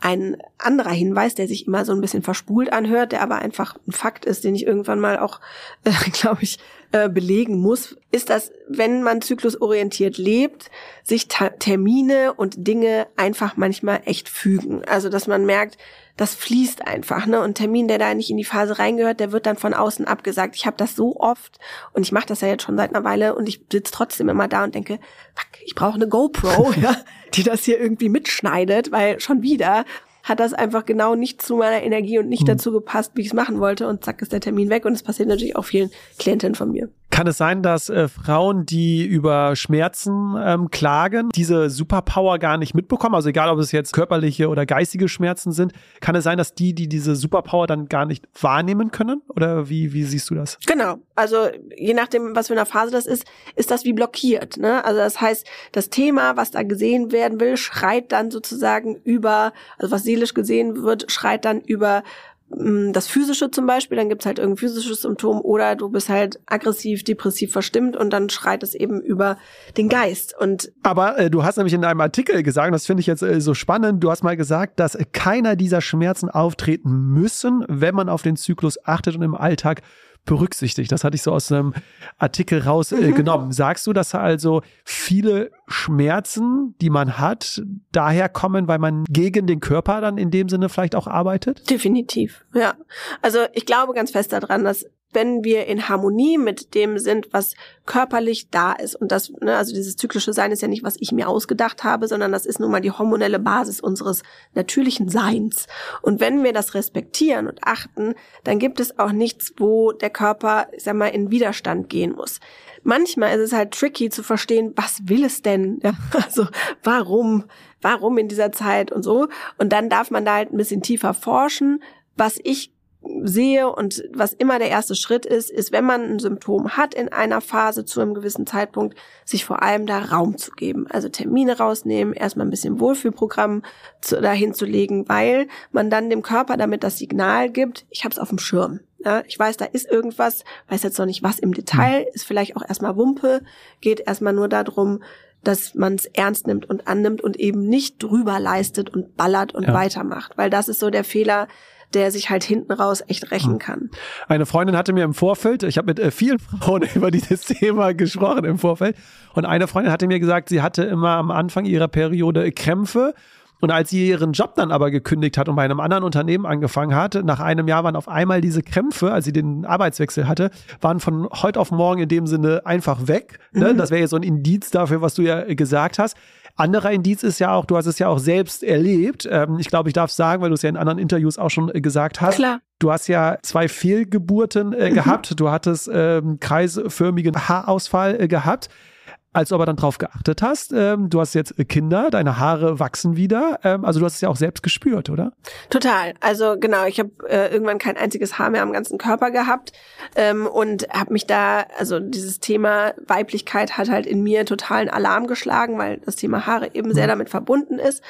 Ein anderer Hinweis, der sich immer so ein bisschen verspult anhört, der aber einfach ein Fakt ist, den ich irgendwann mal auch, äh, glaube ich, äh, belegen muss, ist, dass wenn man zyklusorientiert lebt, sich Termine und Dinge einfach manchmal echt fügen. Also dass man merkt, das fließt einfach, ne? Und Termin, der da nicht in die Phase reingehört, der wird dann von außen abgesagt. Ich habe das so oft und ich mache das ja jetzt schon seit einer Weile und ich sitze trotzdem immer da und denke, fuck, ich brauche eine GoPro, ja, die das hier irgendwie mitschneidet, weil schon wieder hat das einfach genau nicht zu meiner Energie und nicht mhm. dazu gepasst, wie ich es machen wollte. Und zack ist der Termin weg. Und es passiert natürlich auch vielen Klientinnen von mir. Kann es sein, dass äh, Frauen, die über Schmerzen ähm, klagen, diese Superpower gar nicht mitbekommen? Also egal, ob es jetzt körperliche oder geistige Schmerzen sind, kann es sein, dass die, die diese Superpower dann gar nicht wahrnehmen können? Oder wie, wie siehst du das? Genau. Also je nachdem, was für eine Phase das ist, ist das wie blockiert. Ne? Also das heißt, das Thema, was da gesehen werden will, schreit dann sozusagen über, also was seelisch gesehen wird, schreit dann über das Physische zum Beispiel, dann gibt's halt irgendein physisches Symptom oder du bist halt aggressiv, depressiv verstimmt und dann schreit es eben über den Geist. Und Aber äh, du hast nämlich in einem Artikel gesagt, das finde ich jetzt äh, so spannend, du hast mal gesagt, dass keiner dieser Schmerzen auftreten müssen, wenn man auf den Zyklus achtet und im Alltag berücksichtigt. Das hatte ich so aus einem Artikel rausgenommen. Äh, Sagst du, dass also viele Schmerzen, die man hat, daher kommen, weil man gegen den Körper dann in dem Sinne vielleicht auch arbeitet? Definitiv, ja. Also ich glaube ganz fest daran, dass wenn wir in Harmonie mit dem sind, was körperlich da ist. Und das, ne, also dieses zyklische Sein ist ja nicht, was ich mir ausgedacht habe, sondern das ist nun mal die hormonelle Basis unseres natürlichen Seins. Und wenn wir das respektieren und achten, dann gibt es auch nichts, wo der Körper, ich sag mal, in Widerstand gehen muss. Manchmal ist es halt tricky zu verstehen, was will es denn? Ja, also warum, warum in dieser Zeit und so. Und dann darf man da halt ein bisschen tiefer forschen. Was ich sehe und was immer der erste Schritt ist, ist, wenn man ein Symptom hat in einer Phase zu einem gewissen Zeitpunkt, sich vor allem da Raum zu geben. Also Termine rausnehmen, erstmal ein bisschen Wohlfühlprogramm zu, dahin zu legen, weil man dann dem Körper damit das Signal gibt, ich habe es auf dem Schirm. Ja, ich weiß, da ist irgendwas, weiß jetzt noch nicht was im Detail, ist vielleicht auch erstmal Wumpe, geht erstmal nur darum, dass man es ernst nimmt und annimmt und eben nicht drüber leistet und ballert und ja. weitermacht, weil das ist so der Fehler, der sich halt hinten raus echt rächen hm. kann. Eine Freundin hatte mir im Vorfeld, ich habe mit äh, vielen Frauen über dieses Thema gesprochen im Vorfeld, und eine Freundin hatte mir gesagt, sie hatte immer am Anfang ihrer Periode Krämpfe und als sie ihren Job dann aber gekündigt hat und bei einem anderen Unternehmen angefangen hat, nach einem Jahr waren auf einmal diese Krämpfe, als sie den Arbeitswechsel hatte, waren von heute auf morgen in dem Sinne einfach weg. Ne? Mhm. Das wäre ja so ein Indiz dafür, was du ja gesagt hast. Anderer Indiz ist ja auch, du hast es ja auch selbst erlebt. Ähm, ich glaube, ich darf sagen, weil du es ja in anderen Interviews auch schon äh, gesagt hast. Klar. Du hast ja zwei Fehlgeburten äh, mhm. gehabt. Du hattest ähm, kreisförmigen Haarausfall äh, gehabt als du aber dann drauf geachtet hast, ähm, du hast jetzt Kinder, deine Haare wachsen wieder, ähm, also du hast es ja auch selbst gespürt, oder? Total. Also genau, ich habe äh, irgendwann kein einziges Haar mehr am ganzen Körper gehabt ähm, und habe mich da, also dieses Thema Weiblichkeit hat halt in mir totalen Alarm geschlagen, weil das Thema Haare eben sehr mhm. damit verbunden ist.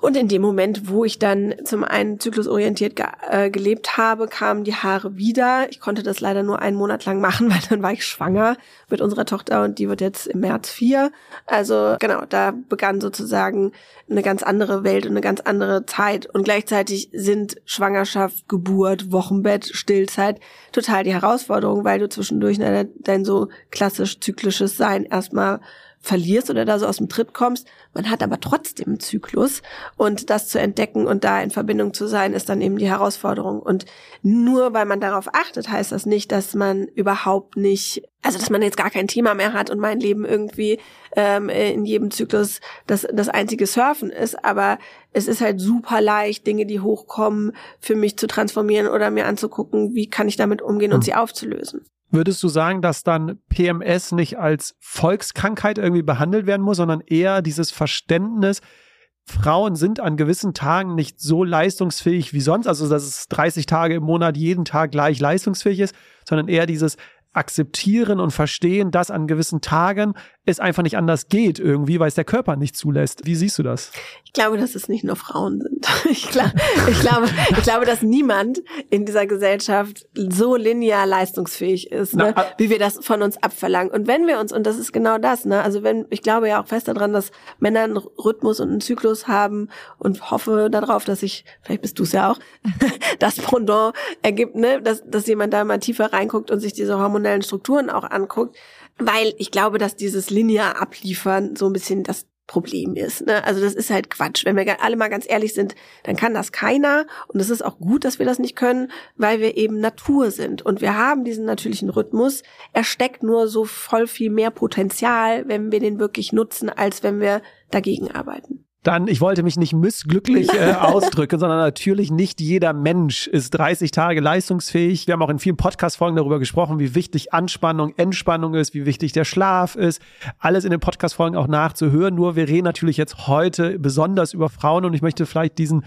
Und in dem Moment, wo ich dann zum einen zyklusorientiert ge äh, gelebt habe, kamen die Haare wieder. Ich konnte das leider nur einen Monat lang machen, weil dann war ich schwanger mit unserer Tochter und die wird jetzt im März vier. Also genau, da begann sozusagen eine ganz andere Welt und eine ganz andere Zeit. Und gleichzeitig sind Schwangerschaft, Geburt, Wochenbett, Stillzeit total die Herausforderung, weil du zwischendurch dein so klassisch zyklisches Sein erstmal verlierst oder da so aus dem Tritt kommst. Man hat aber trotzdem einen Zyklus und das zu entdecken und da in Verbindung zu sein, ist dann eben die Herausforderung. Und nur weil man darauf achtet, heißt das nicht, dass man überhaupt nicht, also dass man jetzt gar kein Thema mehr hat und mein Leben irgendwie ähm, in jedem Zyklus das, das einzige Surfen ist. Aber es ist halt super leicht, Dinge, die hochkommen, für mich zu transformieren oder mir anzugucken, wie kann ich damit umgehen und hm. sie aufzulösen. Würdest du sagen, dass dann PMS nicht als Volkskrankheit irgendwie behandelt werden muss, sondern eher dieses Verständnis, Frauen sind an gewissen Tagen nicht so leistungsfähig wie sonst, also dass es 30 Tage im Monat jeden Tag gleich leistungsfähig ist, sondern eher dieses, akzeptieren und verstehen, dass an gewissen Tagen es einfach nicht anders geht irgendwie, weil es der Körper nicht zulässt. Wie siehst du das? Ich glaube, dass es nicht nur Frauen sind. Ich, glaub, ich, glaube, ich glaube, dass niemand in dieser Gesellschaft so linear leistungsfähig ist, ne, Na, wie wir das von uns abverlangen. Und wenn wir uns, und das ist genau das, ne, also wenn, ich glaube ja auch fest daran, dass Männer einen Rhythmus und einen Zyklus haben und hoffe darauf, dass ich, vielleicht bist du es ja auch, das Pendant ergibt, ne, dass, dass jemand da mal tiefer reinguckt und sich diese hormonellen Strukturen auch anguckt, weil ich glaube, dass dieses linear abliefern so ein bisschen das Problem ist. Ne? Also das ist halt Quatsch. Wenn wir alle mal ganz ehrlich sind, dann kann das keiner. Und es ist auch gut, dass wir das nicht können, weil wir eben Natur sind. Und wir haben diesen natürlichen Rhythmus. Er steckt nur so voll viel mehr Potenzial, wenn wir den wirklich nutzen, als wenn wir dagegen arbeiten. Dann, ich wollte mich nicht missglücklich äh, ausdrücken, sondern natürlich nicht jeder Mensch ist 30 Tage leistungsfähig. Wir haben auch in vielen Podcast-Folgen darüber gesprochen, wie wichtig Anspannung, Entspannung ist, wie wichtig der Schlaf ist. Alles in den Podcast-Folgen auch nachzuhören. Nur wir reden natürlich jetzt heute besonders über Frauen und ich möchte vielleicht diesen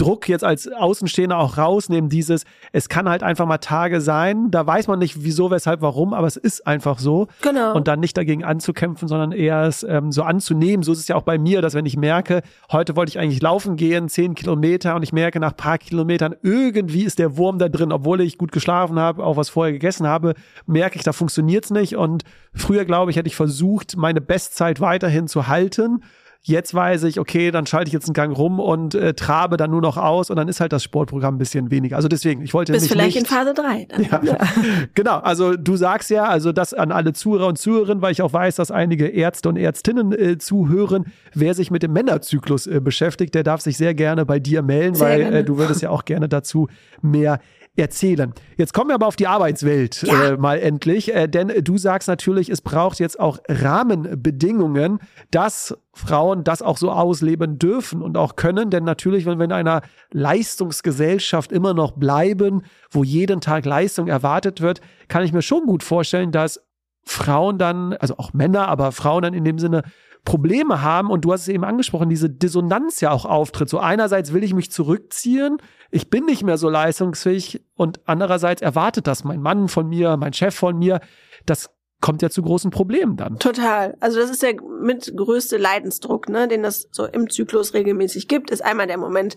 Druck jetzt als Außenstehender auch rausnehmen, dieses, es kann halt einfach mal Tage sein, da weiß man nicht wieso, weshalb, warum, aber es ist einfach so. Genau. Und dann nicht dagegen anzukämpfen, sondern eher es ähm, so anzunehmen. So ist es ja auch bei mir, dass wenn ich merke, heute wollte ich eigentlich laufen gehen, zehn Kilometer und ich merke nach paar Kilometern, irgendwie ist der Wurm da drin, obwohl ich gut geschlafen habe, auch was vorher gegessen habe, merke ich, da funktioniert es nicht. Und früher, glaube ich, hätte ich versucht, meine Bestzeit weiterhin zu halten Jetzt weiß ich, okay, dann schalte ich jetzt einen Gang rum und äh, trabe dann nur noch aus und dann ist halt das Sportprogramm ein bisschen weniger. Also deswegen, ich wollte Bis nicht vielleicht nicht, in Phase 3. Ja. ja. genau, also du sagst ja, also das an alle Zuhörer und Zuhörerinnen, weil ich auch weiß, dass einige Ärzte und Ärztinnen äh, zuhören. Wer sich mit dem Männerzyklus äh, beschäftigt, der darf sich sehr gerne bei dir melden, sehr weil äh, du würdest ja auch gerne dazu mehr erzählen. Jetzt kommen wir aber auf die Arbeitswelt ja. äh, mal endlich, äh, denn du sagst natürlich, es braucht jetzt auch Rahmenbedingungen, dass Frauen das auch so ausleben dürfen und auch können, denn natürlich, wenn wir in einer Leistungsgesellschaft immer noch bleiben, wo jeden Tag Leistung erwartet wird, kann ich mir schon gut vorstellen, dass Frauen dann, also auch Männer, aber Frauen dann in dem Sinne Probleme haben und du hast es eben angesprochen, diese Dissonanz ja auch auftritt. So einerseits will ich mich zurückziehen, ich bin nicht mehr so leistungsfähig und andererseits erwartet das mein Mann von mir, mein Chef von mir. Das kommt ja zu großen Problemen dann. Total. Also das ist der mit größte Leidensdruck, ne, den das so im Zyklus regelmäßig gibt, ist einmal der Moment,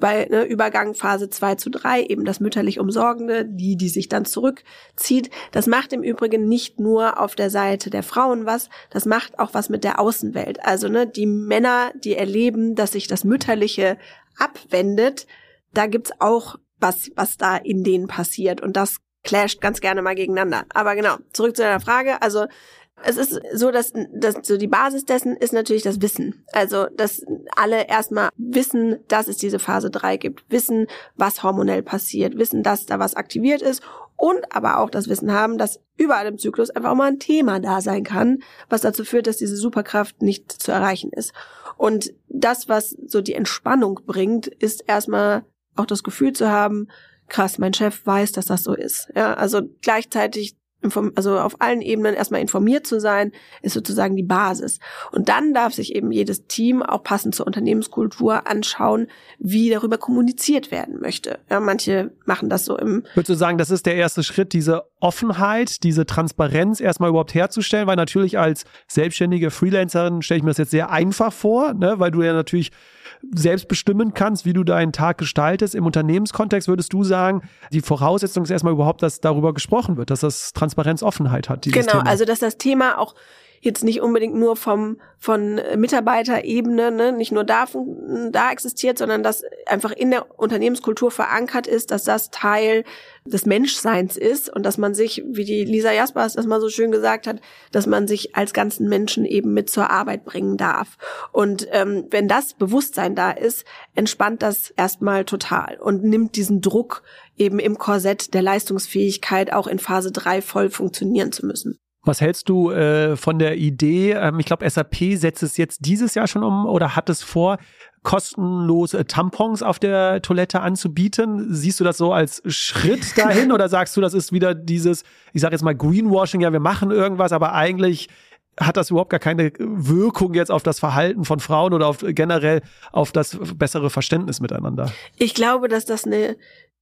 bei ne, Übergang Phase 2 zu 3, eben das mütterlich Umsorgende, die, die sich dann zurückzieht. Das macht im Übrigen nicht nur auf der Seite der Frauen was, das macht auch was mit der Außenwelt. Also ne, die Männer, die erleben, dass sich das Mütterliche abwendet, da gibt's auch was, was da in denen passiert. Und das clasht ganz gerne mal gegeneinander. Aber genau, zurück zu deiner Frage. Also es ist so, dass, dass so die Basis dessen ist natürlich das Wissen. Also, dass alle erstmal wissen, dass es diese Phase 3 gibt, wissen, was hormonell passiert, wissen, dass da was aktiviert ist und aber auch das Wissen haben, dass überall im Zyklus einfach mal ein Thema da sein kann, was dazu führt, dass diese Superkraft nicht zu erreichen ist. Und das, was so die Entspannung bringt, ist erstmal auch das Gefühl zu haben, krass, mein Chef weiß, dass das so ist. Ja, also gleichzeitig also auf allen Ebenen erstmal informiert zu sein, ist sozusagen die Basis. Und dann darf sich eben jedes Team auch passend zur Unternehmenskultur anschauen, wie darüber kommuniziert werden möchte. Ja, manche machen das so im. Würdest du sagen, das ist der erste Schritt, diese Offenheit, diese Transparenz erstmal überhaupt herzustellen? Weil natürlich als selbstständige Freelancerin stelle ich mir das jetzt sehr einfach vor, ne? weil du ja natürlich selbst bestimmen kannst, wie du deinen Tag gestaltest. Im Unternehmenskontext würdest du sagen, die Voraussetzung ist erstmal überhaupt, dass darüber gesprochen wird, dass das Transparenz, Offenheit hat. Genau, Thema. also dass das Thema auch jetzt nicht unbedingt nur vom von Mitarbeiterebene, ne, nicht nur da da existiert, sondern dass einfach in der Unternehmenskultur verankert ist, dass das Teil des Menschseins ist und dass man sich, wie die Lisa Jaspers das mal so schön gesagt hat, dass man sich als ganzen Menschen eben mit zur Arbeit bringen darf. Und ähm, wenn das Bewusstsein da ist, entspannt das erstmal total und nimmt diesen Druck eben im Korsett der Leistungsfähigkeit auch in Phase drei voll funktionieren zu müssen. Was hältst du äh, von der Idee? Ähm, ich glaube, SAP setzt es jetzt dieses Jahr schon um oder hat es vor, kostenlose Tampons auf der Toilette anzubieten. Siehst du das so als Schritt dahin oder sagst du, das ist wieder dieses, ich sage jetzt mal Greenwashing, ja, wir machen irgendwas, aber eigentlich hat das überhaupt gar keine Wirkung jetzt auf das Verhalten von Frauen oder auf generell auf das bessere Verständnis miteinander? Ich glaube, dass das eine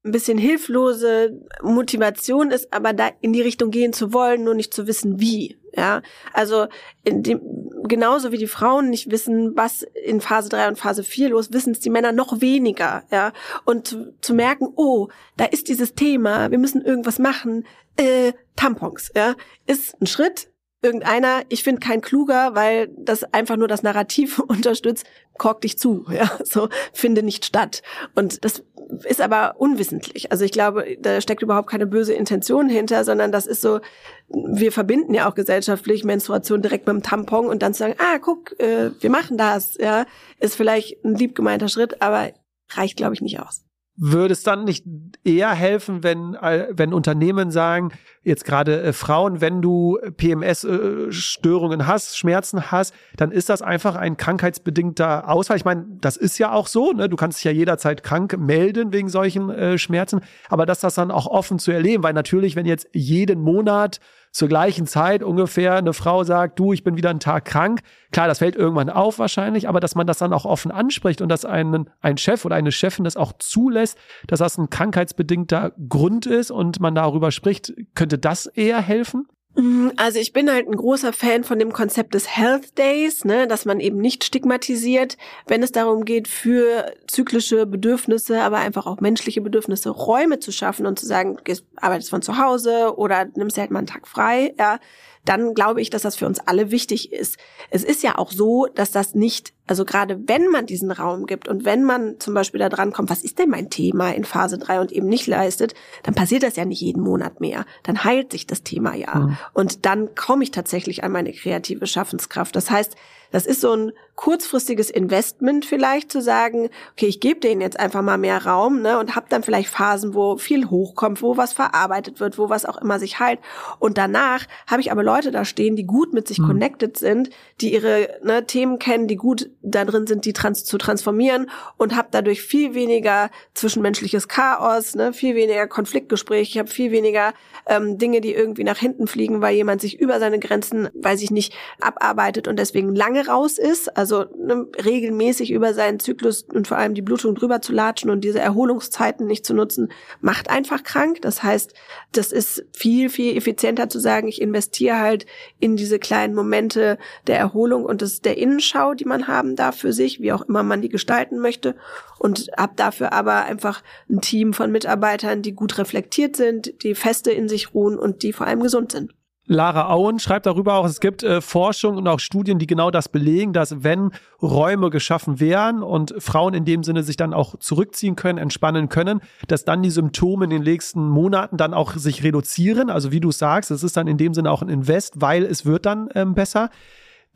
ein bisschen hilflose Motivation ist, aber da in die Richtung gehen zu wollen, nur nicht zu wissen, wie. Ja, also in dem, genauso wie die Frauen nicht wissen, was in Phase 3 und Phase 4 los, wissen es die Männer noch weniger, ja. Und zu, zu merken, oh, da ist dieses Thema, wir müssen irgendwas machen, äh, Tampons, ja, ist ein Schritt, irgendeiner, ich finde kein kluger, weil das einfach nur das Narrativ unterstützt, kork dich zu, ja, so finde nicht statt. Und das ist aber unwissentlich. Also ich glaube, da steckt überhaupt keine böse Intention hinter, sondern das ist so, wir verbinden ja auch gesellschaftlich Menstruation direkt mit dem Tampon und dann zu sagen, ah, guck, äh, wir machen das, ja, ist vielleicht ein lieb gemeinter Schritt, aber reicht, glaube ich, nicht aus würde es dann nicht eher helfen, wenn, äh, wenn Unternehmen sagen, jetzt gerade äh, Frauen, wenn du PMS-Störungen äh, hast, Schmerzen hast, dann ist das einfach ein krankheitsbedingter Ausfall. Ich meine, das ist ja auch so, ne? du kannst dich ja jederzeit krank melden wegen solchen äh, Schmerzen, aber dass das dann auch offen zu erleben, weil natürlich, wenn jetzt jeden Monat zur gleichen Zeit ungefähr eine Frau sagt, du, ich bin wieder einen Tag krank. Klar, das fällt irgendwann auf wahrscheinlich, aber dass man das dann auch offen anspricht und dass einen, ein Chef oder eine Chefin das auch zulässt, dass das ein krankheitsbedingter Grund ist und man darüber spricht, könnte das eher helfen? Mhm, also ich bin halt ein großer Fan von dem Konzept des Health Days, ne, dass man eben nicht stigmatisiert, wenn es darum geht, für zyklische Bedürfnisse, aber einfach auch menschliche Bedürfnisse Räume zu schaffen und zu sagen, du arbeitest von zu Hause oder nimmst halt mal einen Tag frei, ja, dann glaube ich, dass das für uns alle wichtig ist. Es ist ja auch so, dass das nicht, also gerade wenn man diesen Raum gibt und wenn man zum Beispiel da dran kommt, was ist denn mein Thema in Phase 3 und eben nicht leistet, dann passiert das ja nicht jeden Monat mehr. Dann heilt sich das Thema ja. Mhm. Und dann komme ich tatsächlich an meine kreative Schaffenskraft. Das heißt, das ist so ein kurzfristiges Investment vielleicht zu sagen, okay, ich gebe denen jetzt einfach mal mehr Raum ne, und habe dann vielleicht Phasen, wo viel hochkommt, wo was verarbeitet wird, wo was auch immer sich heilt. Und danach habe ich aber Leute da stehen, die gut mit sich mhm. connected sind, die ihre ne, Themen kennen, die gut da drin sind, die trans zu transformieren und habe dadurch viel weniger zwischenmenschliches Chaos, ne, viel weniger Konfliktgespräche, ich habe viel weniger ähm, Dinge, die irgendwie nach hinten fliegen, weil jemand sich über seine Grenzen, weiß ich nicht, abarbeitet und deswegen lange raus ist. Also ne, regelmäßig über seinen Zyklus und vor allem die Blutung drüber zu latschen und diese Erholungszeiten nicht zu nutzen, macht einfach krank. Das heißt, das ist viel, viel effizienter zu sagen, ich investiere halt in diese kleinen Momente der Erholung und des, der Innenschau, die man haben darf für sich, wie auch immer man die gestalten möchte und hab dafür aber einfach ein Team von Mitarbeitern, die gut reflektiert sind, die feste in sich ruhen und die vor allem gesund sind. Lara Auen schreibt darüber auch, es gibt äh, Forschung und auch Studien, die genau das belegen, dass wenn Räume geschaffen werden und Frauen in dem Sinne sich dann auch zurückziehen können, entspannen können, dass dann die Symptome in den nächsten Monaten dann auch sich reduzieren. Also wie du sagst, es ist dann in dem Sinne auch ein Invest, weil es wird dann ähm, besser.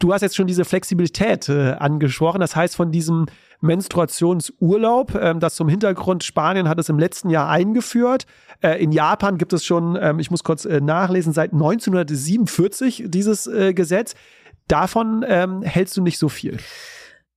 Du hast jetzt schon diese Flexibilität äh, angesprochen. Das heißt, von diesem Menstruationsurlaub, ähm, das zum Hintergrund, Spanien hat es im letzten Jahr eingeführt. Äh, in Japan gibt es schon, ähm, ich muss kurz äh, nachlesen, seit 1947 dieses äh, Gesetz. Davon ähm, hältst du nicht so viel.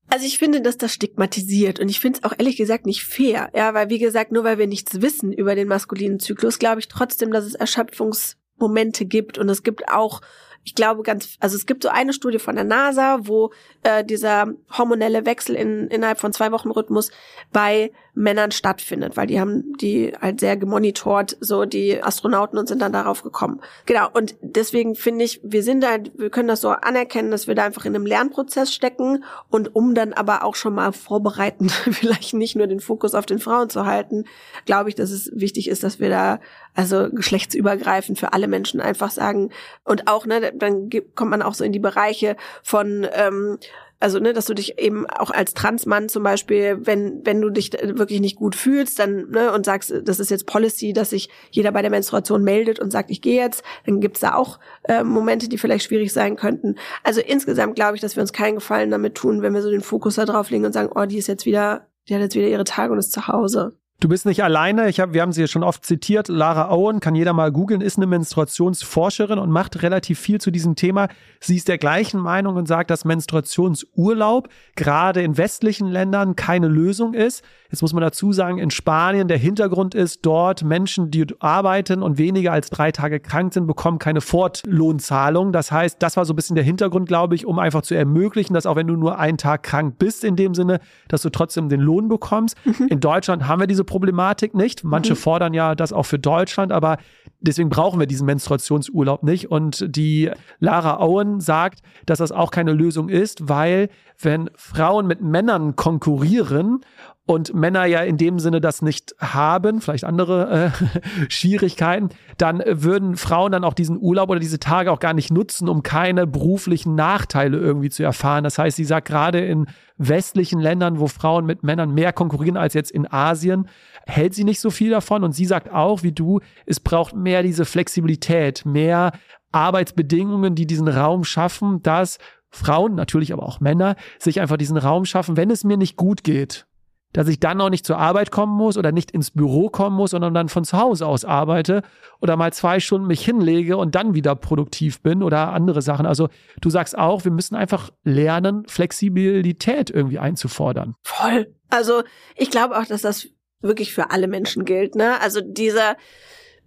Also ich finde, dass das stigmatisiert und ich finde es auch ehrlich gesagt nicht fair. Ja, weil wie gesagt, nur weil wir nichts wissen über den maskulinen Zyklus, glaube ich trotzdem, dass es Erschöpfungsmomente gibt und es gibt auch ich glaube ganz, also es gibt so eine Studie von der NASA, wo äh, dieser hormonelle Wechsel in, innerhalb von zwei Wochen Rhythmus bei Männern stattfindet, weil die haben die halt sehr gemonitort, so die Astronauten und sind dann darauf gekommen. Genau. Und deswegen finde ich, wir sind da, wir können das so anerkennen, dass wir da einfach in einem Lernprozess stecken und um dann aber auch schon mal vorbereitend vielleicht nicht nur den Fokus auf den Frauen zu halten, glaube ich, dass es wichtig ist, dass wir da also geschlechtsübergreifend für alle Menschen einfach sagen und auch, ne, dann kommt man auch so in die Bereiche von ähm, also ne, dass du dich eben auch als Transmann zum Beispiel, wenn wenn du dich wirklich nicht gut fühlst, dann ne und sagst, das ist jetzt Policy, dass sich jeder bei der Menstruation meldet und sagt, ich gehe jetzt, dann gibt's da auch äh, Momente, die vielleicht schwierig sein könnten. Also insgesamt glaube ich, dass wir uns keinen Gefallen damit tun, wenn wir so den Fokus da drauf legen und sagen, oh, die ist jetzt wieder, die hat jetzt wieder ihre Tage und ist zu Hause. Du bist nicht alleine. Ich hab, wir haben sie ja schon oft zitiert. Lara Owen, kann jeder mal googeln, ist eine Menstruationsforscherin und macht relativ viel zu diesem Thema. Sie ist der gleichen Meinung und sagt, dass Menstruationsurlaub gerade in westlichen Ländern keine Lösung ist. Jetzt muss man dazu sagen, in Spanien der Hintergrund ist, dort Menschen, die arbeiten und weniger als drei Tage krank sind, bekommen keine Fortlohnzahlung. Das heißt, das war so ein bisschen der Hintergrund, glaube ich, um einfach zu ermöglichen, dass auch wenn du nur einen Tag krank bist in dem Sinne, dass du trotzdem den Lohn bekommst. Mhm. In Deutschland haben wir diese Problematik nicht. Manche mhm. fordern ja das auch für Deutschland, aber deswegen brauchen wir diesen Menstruationsurlaub nicht. Und die Lara Owen sagt, dass das auch keine Lösung ist, weil wenn Frauen mit Männern konkurrieren und Männer ja in dem Sinne das nicht haben, vielleicht andere äh, Schwierigkeiten, dann würden Frauen dann auch diesen Urlaub oder diese Tage auch gar nicht nutzen, um keine beruflichen Nachteile irgendwie zu erfahren. Das heißt, sie sagt gerade in westlichen Ländern, wo Frauen mit Männern mehr konkurrieren als jetzt in Asien, hält sie nicht so viel davon. Und sie sagt auch, wie du, es braucht mehr diese Flexibilität, mehr Arbeitsbedingungen, die diesen Raum schaffen, dass Frauen, natürlich aber auch Männer, sich einfach diesen Raum schaffen, wenn es mir nicht gut geht, dass ich dann auch nicht zur Arbeit kommen muss oder nicht ins Büro kommen muss, sondern dann von zu Hause aus arbeite oder mal zwei Stunden mich hinlege und dann wieder produktiv bin oder andere Sachen. Also du sagst auch, wir müssen einfach lernen, Flexibilität irgendwie einzufordern. Voll. Also ich glaube auch, dass das wirklich für alle Menschen gilt. Ne? Also dieser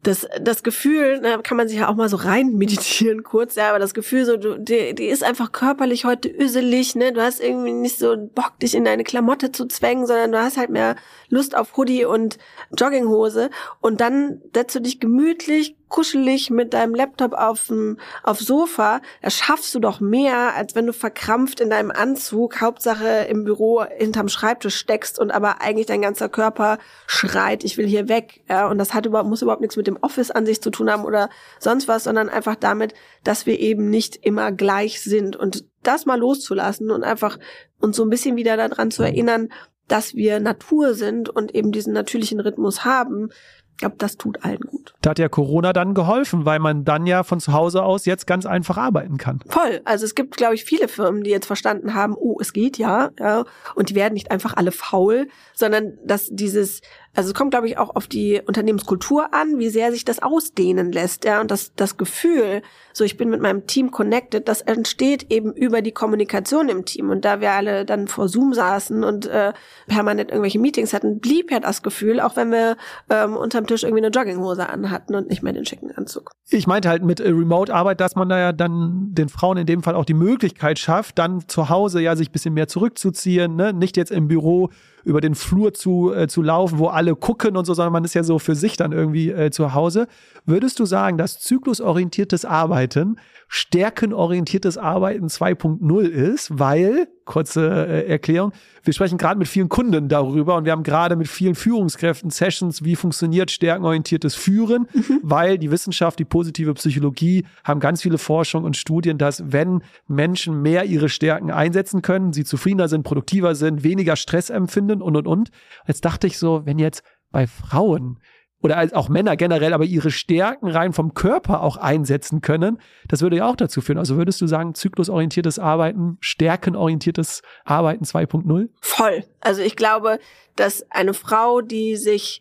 das, das Gefühl, da kann man sich ja auch mal so rein meditieren kurz, ja, aber das Gefühl so, du, die, die ist einfach körperlich heute üselig, ne, du hast irgendwie nicht so Bock, dich in deine Klamotte zu zwängen, sondern du hast halt mehr Lust auf Hoodie und Jogginghose. Und dann setzt du dich gemütlich kuschelig mit deinem Laptop auf dem auf Sofa, da schaffst du doch mehr, als wenn du verkrampft in deinem Anzug, Hauptsache im Büro hinterm Schreibtisch steckst und aber eigentlich dein ganzer Körper schreit, ich will hier weg. Ja, und das hat überhaupt, muss überhaupt nichts mit dem Office an sich zu tun haben oder sonst was, sondern einfach damit, dass wir eben nicht immer gleich sind und das mal loszulassen und einfach uns so ein bisschen wieder daran zu erinnern, dass wir Natur sind und eben diesen natürlichen Rhythmus haben, Ich glaube, das tut allen gut. Da hat ja Corona dann geholfen, weil man dann ja von zu Hause aus jetzt ganz einfach arbeiten kann. Voll. Also es gibt, glaube ich, viele Firmen, die jetzt verstanden haben, oh, es geht ja, ja, und die werden nicht einfach alle faul, sondern dass dieses also es kommt, glaube ich, auch auf die Unternehmenskultur an, wie sehr sich das ausdehnen lässt, ja, und das, das Gefühl, so ich bin mit meinem Team connected, das entsteht eben über die Kommunikation im Team. Und da wir alle dann vor Zoom saßen und äh, permanent irgendwelche Meetings hatten, blieb ja das Gefühl, auch wenn wir ähm, unterm Tisch irgendwie eine Jogginghose anhatten und nicht mehr den schicken Anzug. Ich meinte halt mit äh, Remote-Arbeit, dass man da ja dann den Frauen in dem Fall auch die Möglichkeit schafft, dann zu Hause ja sich bisschen mehr zurückzuziehen, ne? nicht jetzt im Büro über den Flur zu, äh, zu laufen, wo alle gucken und so, sondern man ist ja so für sich dann irgendwie äh, zu Hause. Würdest du sagen, dass zyklusorientiertes Arbeiten stärkenorientiertes Arbeiten 2.0 ist, weil, kurze äh, Erklärung, wir sprechen gerade mit vielen Kunden darüber und wir haben gerade mit vielen Führungskräften Sessions, wie funktioniert stärkenorientiertes Führen, mhm. weil die Wissenschaft, die positive Psychologie haben ganz viele Forschungen und Studien, dass wenn Menschen mehr ihre Stärken einsetzen können, sie zufriedener sind, produktiver sind, weniger Stress empfinden und und und. Jetzt dachte ich so, wenn jetzt bei Frauen oder auch Männer generell, aber ihre Stärken rein vom Körper auch einsetzen können, das würde ja auch dazu führen. Also würdest du sagen, zyklusorientiertes Arbeiten, stärkenorientiertes Arbeiten 2.0? Voll. Also ich glaube, dass eine Frau, die sich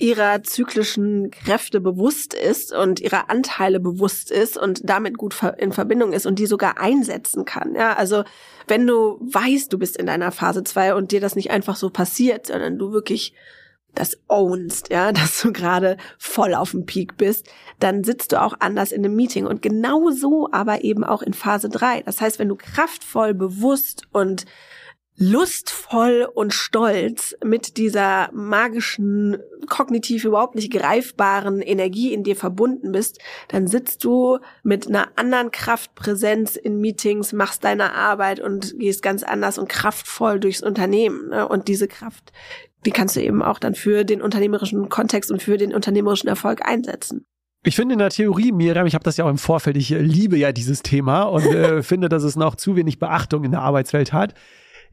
ihrer zyklischen Kräfte bewusst ist und ihrer Anteile bewusst ist und damit gut in Verbindung ist und die sogar einsetzen kann. Ja, also wenn du weißt, du bist in deiner Phase 2 und dir das nicht einfach so passiert, sondern du wirklich das ownst, ja, dass du gerade voll auf dem Peak bist, dann sitzt du auch anders in einem Meeting und genau so aber eben auch in Phase 3. Das heißt, wenn du kraftvoll, bewusst und lustvoll und stolz mit dieser magischen, kognitiv überhaupt nicht greifbaren Energie in dir verbunden bist, dann sitzt du mit einer anderen Kraftpräsenz in Meetings, machst deine Arbeit und gehst ganz anders und kraftvoll durchs Unternehmen. Ne? Und diese Kraft, die kannst du eben auch dann für den unternehmerischen Kontext und für den unternehmerischen Erfolg einsetzen. Ich finde in der Theorie, Miriam, ich habe das ja auch im Vorfeld, ich liebe ja dieses Thema und äh, finde, dass es noch zu wenig Beachtung in der Arbeitswelt hat.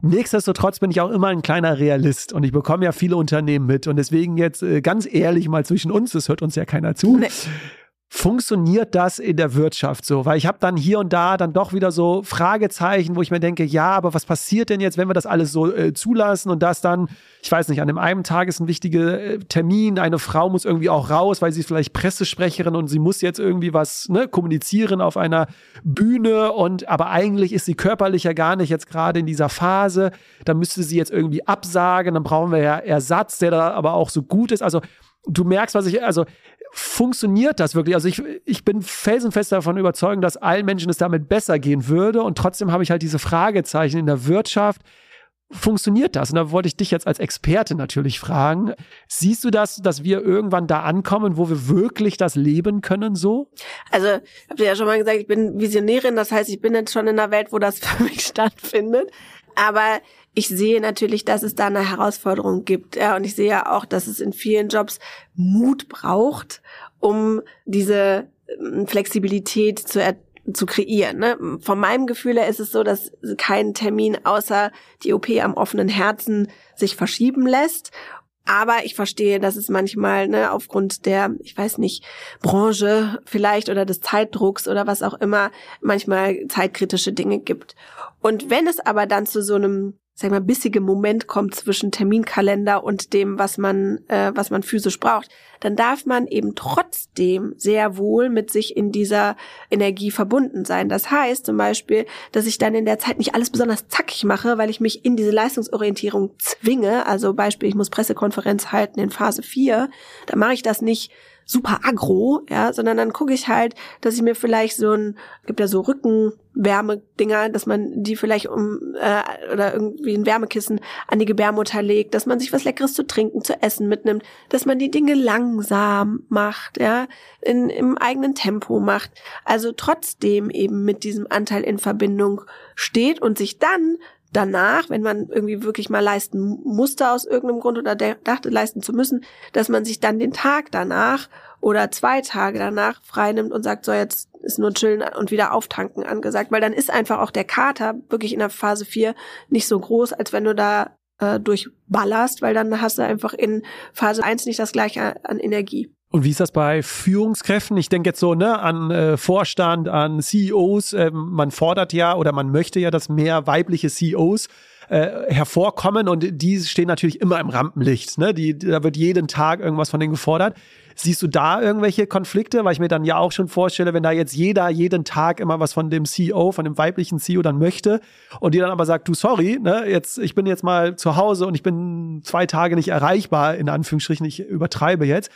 Nichtsdestotrotz bin ich auch immer ein kleiner Realist und ich bekomme ja viele Unternehmen mit und deswegen jetzt äh, ganz ehrlich mal zwischen uns, das hört uns ja keiner zu. Nee funktioniert das in der Wirtschaft so? Weil ich habe dann hier und da dann doch wieder so Fragezeichen, wo ich mir denke, ja, aber was passiert denn jetzt, wenn wir das alles so äh, zulassen und das dann, ich weiß nicht, an dem einen Tag ist ein wichtiger äh, Termin, eine Frau muss irgendwie auch raus, weil sie ist vielleicht Pressesprecherin und sie muss jetzt irgendwie was ne, kommunizieren auf einer Bühne und aber eigentlich ist sie körperlich ja gar nicht jetzt gerade in dieser Phase, dann müsste sie jetzt irgendwie absagen, dann brauchen wir ja Ersatz, der da aber auch so gut ist. Also du merkst, was ich, also funktioniert das wirklich? Also ich, ich bin felsenfest davon überzeugt, dass allen Menschen es damit besser gehen würde. Und trotzdem habe ich halt diese Fragezeichen in der Wirtschaft. Funktioniert das? Und da wollte ich dich jetzt als Experte natürlich fragen. Siehst du das, dass wir irgendwann da ankommen, wo wir wirklich das leben können so? Also, ich habe ja schon mal gesagt, ich bin Visionärin. Das heißt, ich bin jetzt schon in einer Welt, wo das für mich stattfindet. Aber ich sehe natürlich, dass es da eine Herausforderung gibt. Ja, und ich sehe ja auch, dass es in vielen Jobs Mut braucht, um diese ähm, Flexibilität zu zu kreieren. Ne? Von meinem Gefühl her ist es so, dass kein Termin außer die OP am offenen Herzen sich verschieben lässt. Aber ich verstehe, dass es manchmal ne, aufgrund der, ich weiß nicht, Branche vielleicht oder des Zeitdrucks oder was auch immer, manchmal zeitkritische Dinge gibt. Und wenn es aber dann zu so einem sag mal, bissige Moment kommt zwischen Terminkalender und dem, was man, äh, was man physisch braucht, dann darf man eben trotzdem sehr wohl mit sich in dieser Energie verbunden sein. Das heißt zum Beispiel, dass ich dann in der Zeit nicht alles besonders zackig mache, weil ich mich in diese Leistungsorientierung zwinge. Also Beispiel, ich muss Pressekonferenz halten in Phase 4. Da mache ich das nicht super aggro, ja, sondern dann gucke ich halt, dass ich mir vielleicht so ein, gibt ja so Rückenwärmedinger, dass man die vielleicht um äh, oder irgendwie ein Wärmekissen an die Gebärmutter legt, dass man sich was Leckeres zu trinken, zu essen mitnimmt, dass man die Dinge langsam macht, ja, in, im eigenen Tempo macht, also trotzdem eben mit diesem Anteil in Verbindung steht und sich dann danach, wenn man irgendwie wirklich mal leisten musste aus irgendeinem Grund oder dachte leisten zu müssen, dass man sich dann den Tag danach oder zwei Tage danach freinimmt und sagt, so jetzt ist nur chillen und wieder auftanken angesagt, weil dann ist einfach auch der Kater wirklich in der Phase 4 nicht so groß, als wenn du da äh, durchballerst, weil dann hast du einfach in Phase 1 nicht das gleiche an Energie. Und wie ist das bei Führungskräften? Ich denke jetzt so ne, an äh, Vorstand, an CEOs. Äh, man fordert ja oder man möchte ja, dass mehr weibliche CEOs äh, hervorkommen und die stehen natürlich immer im Rampenlicht. Ne? Die, da wird jeden Tag irgendwas von denen gefordert. Siehst du da irgendwelche Konflikte? Weil ich mir dann ja auch schon vorstelle, wenn da jetzt jeder jeden Tag immer was von dem CEO, von dem weiblichen CEO dann möchte und die dann aber sagt, du sorry, ne, jetzt, ich bin jetzt mal zu Hause und ich bin zwei Tage nicht erreichbar, in Anführungsstrichen, ich übertreibe jetzt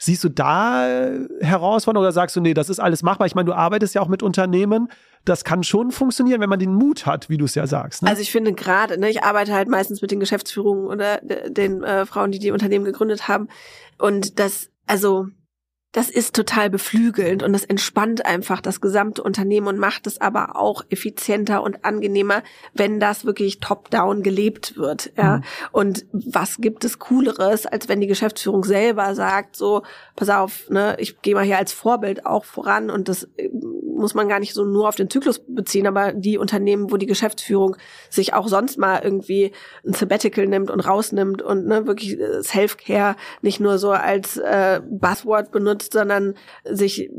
Siehst du da Herausforderungen oder sagst du, nee, das ist alles machbar? Ich meine, du arbeitest ja auch mit Unternehmen. Das kann schon funktionieren, wenn man den Mut hat, wie du es ja sagst. Ne? Also ich finde gerade, ne, ich arbeite halt meistens mit den Geschäftsführungen oder den äh, Frauen, die die Unternehmen gegründet haben. Und das, also das ist total beflügelnd und das entspannt einfach das gesamte Unternehmen und macht es aber auch effizienter und angenehmer, wenn das wirklich top-down gelebt wird. Ja. Mhm. Und was gibt es Cooleres, als wenn die Geschäftsführung selber sagt, so, pass auf, ne, ich gehe mal hier als Vorbild auch voran und das äh, muss man gar nicht so nur auf den Zyklus beziehen, aber die Unternehmen, wo die Geschäftsführung sich auch sonst mal irgendwie ein Sabbatical nimmt und rausnimmt und ne, wirklich Self-Care nicht nur so als äh, Buzzword benutzt, sondern sich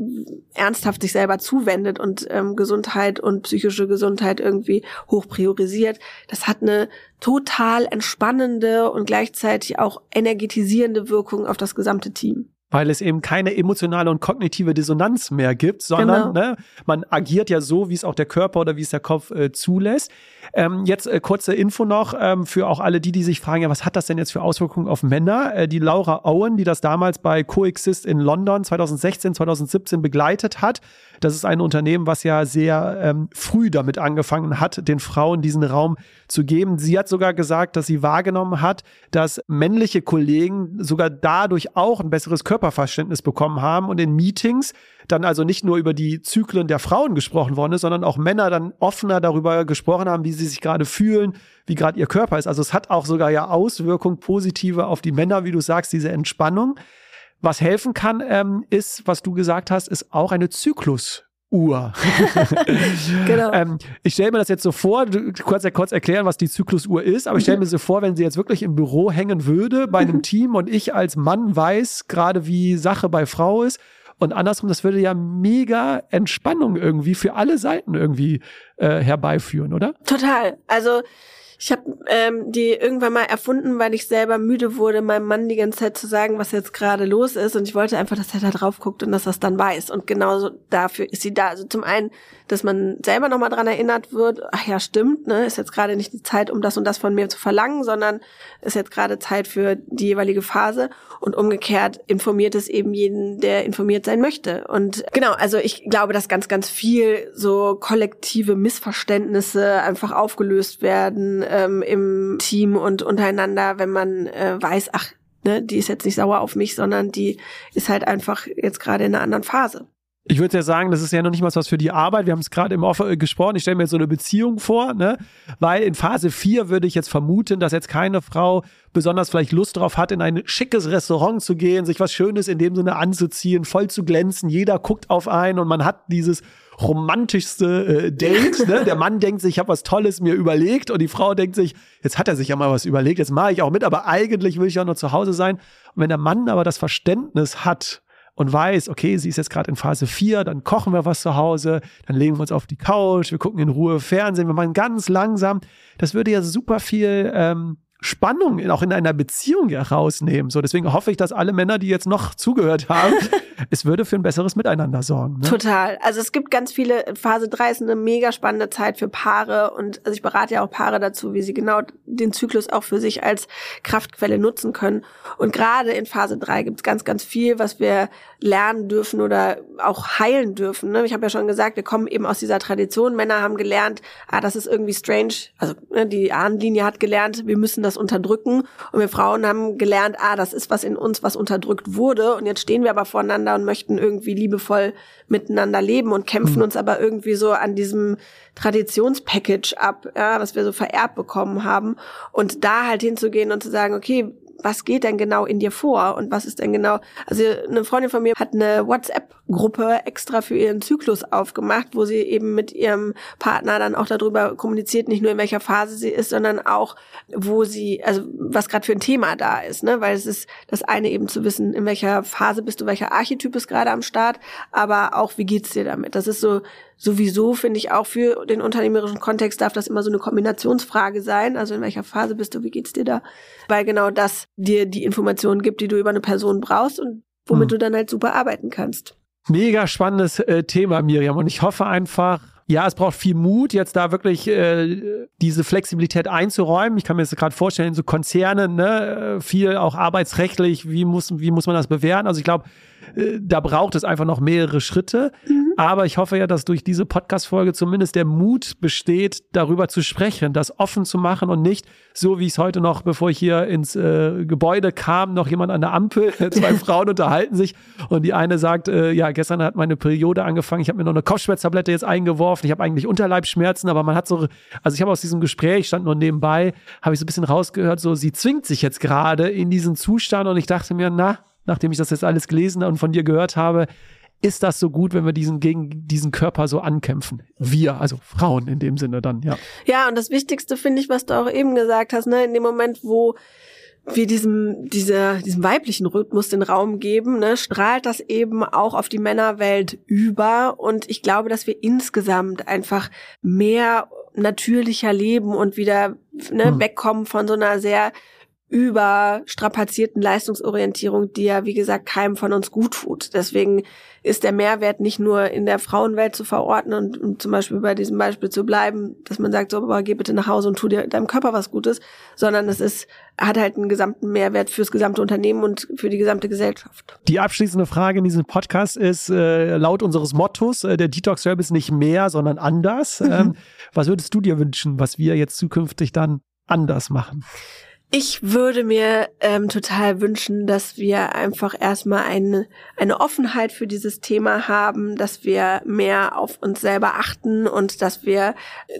ernsthaft sich selber zuwendet und ähm, Gesundheit und psychische Gesundheit irgendwie hoch priorisiert. Das hat eine total entspannende und gleichzeitig auch energetisierende Wirkung auf das gesamte Team weil es eben keine emotionale und kognitive Dissonanz mehr gibt, sondern genau. ne, man agiert ja so, wie es auch der Körper oder wie es der Kopf äh, zulässt. Ähm, jetzt äh, kurze Info noch ähm, für auch alle die, die sich fragen, ja, was hat das denn jetzt für Auswirkungen auf Männer? Äh, die Laura Owen, die das damals bei Coexist in London 2016, 2017 begleitet hat, das ist ein Unternehmen, was ja sehr ähm, früh damit angefangen hat, den Frauen diesen Raum zu geben. Sie hat sogar gesagt, dass sie wahrgenommen hat, dass männliche Kollegen sogar dadurch auch ein besseres Körperverständnis bekommen haben und in Meetings dann also nicht nur über die Zyklen der Frauen gesprochen worden ist, sondern auch Männer dann offener darüber gesprochen haben, wie sie sich gerade fühlen, wie gerade ihr Körper ist. Also es hat auch sogar ja Auswirkungen positive auf die Männer, wie du sagst, diese Entspannung. Was helfen kann, ähm, ist, was du gesagt hast, ist auch eine Zyklus. Uhr. genau. ähm, ich stelle mir das jetzt so vor, du kannst ja kurz erklären, was die Zyklusuhr ist, aber ich stelle mir so vor, wenn sie jetzt wirklich im Büro hängen würde bei einem Team und ich als Mann weiß gerade, wie Sache bei Frau ist und andersrum, das würde ja mega Entspannung irgendwie für alle Seiten irgendwie äh, herbeiführen, oder? Total. Also ich habe ähm, die irgendwann mal erfunden, weil ich selber müde wurde, meinem Mann die ganze Zeit zu sagen, was jetzt gerade los ist. Und ich wollte einfach, dass er da drauf guckt und dass er es dann weiß. Und genauso dafür ist sie da. Also zum einen, dass man selber nochmal dran erinnert wird, ach ja, stimmt, ne, ist jetzt gerade nicht die Zeit, um das und das von mir zu verlangen, sondern ist jetzt gerade Zeit für die jeweilige Phase. Und umgekehrt informiert es eben jeden, der informiert sein möchte. Und genau, also ich glaube, dass ganz, ganz viel so kollektive Missverständnisse einfach aufgelöst werden ähm, im Team und untereinander, wenn man äh, weiß, ach, ne, die ist jetzt nicht sauer auf mich, sondern die ist halt einfach jetzt gerade in einer anderen Phase. Ich würde ja sagen, das ist ja noch nicht mal was für die Arbeit. Wir haben es gerade im Offer gesprochen. Ich stelle mir jetzt so eine Beziehung vor, ne? Weil in Phase 4 würde ich jetzt vermuten, dass jetzt keine Frau besonders vielleicht Lust drauf hat, in ein schickes Restaurant zu gehen, sich was Schönes in dem Sinne anzuziehen, voll zu glänzen. Jeder guckt auf einen und man hat dieses romantischste äh, Date. Ne? Der Mann denkt sich, ich habe was Tolles mir überlegt und die Frau denkt sich, jetzt hat er sich ja mal was überlegt, jetzt mache ich auch mit, aber eigentlich will ich ja nur zu Hause sein. Und wenn der Mann aber das Verständnis hat, und weiß, okay, sie ist jetzt gerade in Phase 4, dann kochen wir was zu Hause, dann legen wir uns auf die Couch, wir gucken in Ruhe Fernsehen, wir machen ganz langsam. Das würde ja super viel ähm, Spannung auch in einer Beziehung herausnehmen. So, deswegen hoffe ich, dass alle Männer, die jetzt noch zugehört haben, es würde für ein besseres Miteinander sorgen. Ne? Total. Also es gibt ganz viele, Phase 3 ist eine mega spannende Zeit für Paare und also ich berate ja auch Paare dazu, wie sie genau den Zyklus auch für sich als Kraftquelle nutzen können. Und gerade in Phase 3 gibt es ganz, ganz viel, was wir lernen dürfen oder auch heilen dürfen. Ne? Ich habe ja schon gesagt, wir kommen eben aus dieser Tradition. Männer haben gelernt, ah, das ist irgendwie strange. Also ne, die Ahnenlinie hat gelernt, wir müssen das unterdrücken. Und wir Frauen haben gelernt, ah, das ist was in uns, was unterdrückt wurde. Und jetzt stehen wir aber voreinander und möchten irgendwie liebevoll miteinander leben und kämpfen mhm. uns aber irgendwie so an diesem Traditionspackage ab, ja, was wir so vererbt bekommen haben. Und da halt hinzugehen und zu sagen, okay, was geht denn genau in dir vor und was ist denn genau, also eine Freundin von mir hat eine WhatsApp-Gruppe extra für ihren Zyklus aufgemacht, wo sie eben mit ihrem Partner dann auch darüber kommuniziert, nicht nur in welcher Phase sie ist, sondern auch, wo sie, also was gerade für ein Thema da ist, ne? Weil es ist das eine eben zu wissen, in welcher Phase bist du, welcher Archetyp ist gerade am Start, aber auch, wie geht's dir damit? Das ist so sowieso, finde ich, auch für den unternehmerischen Kontext darf das immer so eine Kombinationsfrage sein. Also in welcher Phase bist du, wie geht's dir da? Weil genau das dir die Informationen gibt, die du über eine Person brauchst und womit hm. du dann halt super arbeiten kannst. Mega spannendes äh, Thema, Miriam. Und ich hoffe einfach, ja, es braucht viel Mut, jetzt da wirklich äh, diese Flexibilität einzuräumen. Ich kann mir das gerade vorstellen, so Konzerne, ne, viel auch arbeitsrechtlich, wie muss, wie muss man das bewerten? Also ich glaube, äh, da braucht es einfach noch mehrere Schritte. Mhm. Aber ich hoffe ja, dass durch diese Podcast-Folge zumindest der Mut besteht, darüber zu sprechen, das offen zu machen und nicht so, wie es heute noch, bevor ich hier ins äh, Gebäude kam, noch jemand an der Ampel, zwei Frauen unterhalten sich und die eine sagt, äh, ja, gestern hat meine Periode angefangen, ich habe mir noch eine Kopfschmerztablette jetzt eingeworfen, ich habe eigentlich Unterleibsschmerzen, aber man hat so, also ich habe aus diesem Gespräch, stand nur nebenbei, habe ich so ein bisschen rausgehört, so sie zwingt sich jetzt gerade in diesen Zustand und ich dachte mir, na, nachdem ich das jetzt alles gelesen und von dir gehört habe, ist das so gut, wenn wir diesen gegen diesen Körper so ankämpfen? Wir, also Frauen in dem Sinne dann, ja. Ja, und das Wichtigste finde ich, was du auch eben gesagt hast, ne, in dem Moment, wo wir diesem, dieser, diesem weiblichen Rhythmus den Raum geben, ne, strahlt das eben auch auf die Männerwelt über. Und ich glaube, dass wir insgesamt einfach mehr natürlicher leben und wieder ne, hm. wegkommen von so einer sehr überstrapazierten Leistungsorientierung, die ja, wie gesagt, keinem von uns gut tut. Deswegen ist der Mehrwert nicht nur in der Frauenwelt zu verorten und, und zum Beispiel bei diesem Beispiel zu bleiben, dass man sagt, so, aber geh bitte nach Hause und tu dir deinem Körper was Gutes, sondern es ist, hat halt einen gesamten Mehrwert fürs gesamte Unternehmen und für die gesamte Gesellschaft. Die abschließende Frage in diesem Podcast ist, äh, laut unseres Mottos, äh, der Detox Service nicht mehr, sondern anders. Ähm, was würdest du dir wünschen, was wir jetzt zukünftig dann anders machen? Ich würde mir ähm, total wünschen, dass wir einfach erstmal eine, eine Offenheit für dieses Thema haben, dass wir mehr auf uns selber achten und dass wir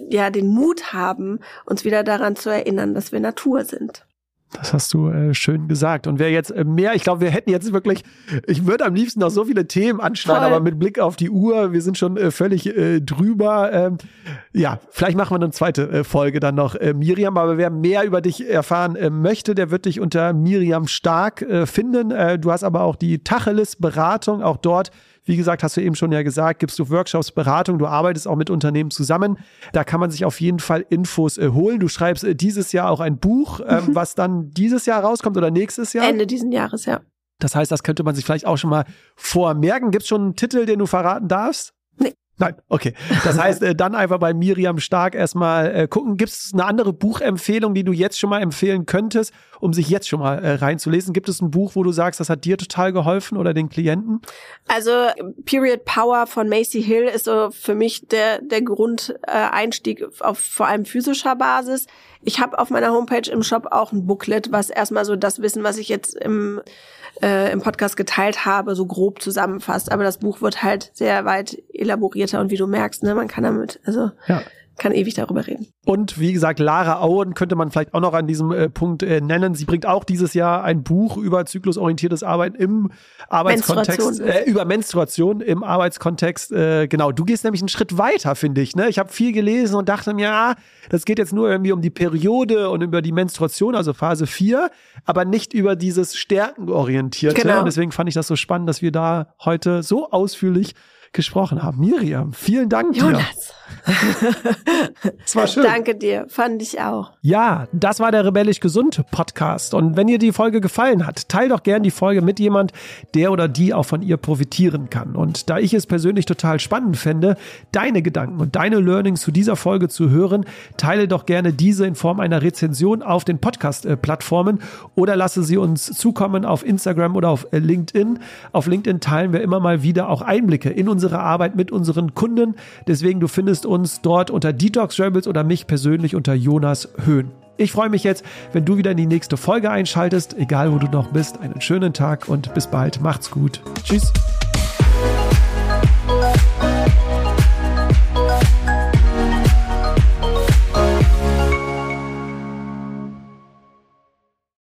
ja den Mut haben, uns wieder daran zu erinnern, dass wir Natur sind. Das hast du äh, schön gesagt. Und wer jetzt äh, mehr, ich glaube, wir hätten jetzt wirklich, ich würde am liebsten noch so viele Themen anschneiden, Voll. aber mit Blick auf die Uhr, wir sind schon äh, völlig äh, drüber. Ähm, ja, vielleicht machen wir eine zweite äh, Folge dann noch, äh, Miriam. Aber wer mehr über dich erfahren möchte, der wird dich unter Miriam Stark finden. du hast aber auch die Tacheles-Beratung, auch dort wie gesagt, hast du eben schon ja gesagt, gibst du Workshops, Beratung, du arbeitest auch mit Unternehmen zusammen. Da kann man sich auf jeden Fall Infos äh, holen. Du schreibst äh, dieses Jahr auch ein Buch, ähm, mhm. was dann dieses Jahr rauskommt oder nächstes Jahr? Ende diesen Jahres, ja. Das heißt, das könnte man sich vielleicht auch schon mal vormerken. Gibt es schon einen Titel, den du verraten darfst? Nein, okay. Das heißt, äh, dann einfach bei Miriam Stark erstmal äh, gucken. Gibt es eine andere Buchempfehlung, die du jetzt schon mal empfehlen könntest, um sich jetzt schon mal äh, reinzulesen? Gibt es ein Buch, wo du sagst, das hat dir total geholfen oder den Klienten? Also Period Power von Macy Hill ist so für mich der, der Grundeinstieg auf vor allem physischer Basis. Ich habe auf meiner Homepage im Shop auch ein Booklet, was erstmal so das Wissen, was ich jetzt im äh, im Podcast geteilt habe, so grob zusammenfasst. Aber das Buch wird halt sehr weit elaborierter und wie du merkst, ne, man kann damit, also ja kann ewig darüber reden. Und wie gesagt, Lara Auen könnte man vielleicht auch noch an diesem äh, Punkt äh, nennen. Sie bringt auch dieses Jahr ein Buch über zyklusorientiertes Arbeiten im Arbeitskontext. Äh, über Menstruation im Arbeitskontext. Äh, genau, du gehst nämlich einen Schritt weiter, finde ich. Ne? Ich habe viel gelesen und dachte mir, ja, das geht jetzt nur irgendwie um die Periode und über die Menstruation, also Phase 4, aber nicht über dieses Stärkenorientierte. Genau. Und deswegen fand ich das so spannend, dass wir da heute so ausführlich gesprochen haben. Miriam, vielen Dank Jonas. dir. Es war schön. Danke dir, fand ich auch. Ja, das war der Rebellisch Gesund Podcast. Und wenn dir die Folge gefallen hat, teil doch gern die Folge mit jemand, der oder die auch von ihr profitieren kann. Und da ich es persönlich total spannend fände, deine Gedanken und deine Learnings zu dieser Folge zu hören, teile doch gerne diese in Form einer Rezension auf den Podcast-Plattformen oder lasse sie uns zukommen auf Instagram oder auf LinkedIn. Auf LinkedIn teilen wir immer mal wieder auch Einblicke in unsere unsere Arbeit mit unseren Kunden. Deswegen, du findest uns dort unter Detox Rebels oder mich persönlich unter Jonas Höhn. Ich freue mich jetzt, wenn du wieder in die nächste Folge einschaltest, egal wo du noch bist. Einen schönen Tag und bis bald. Macht's gut. Tschüss.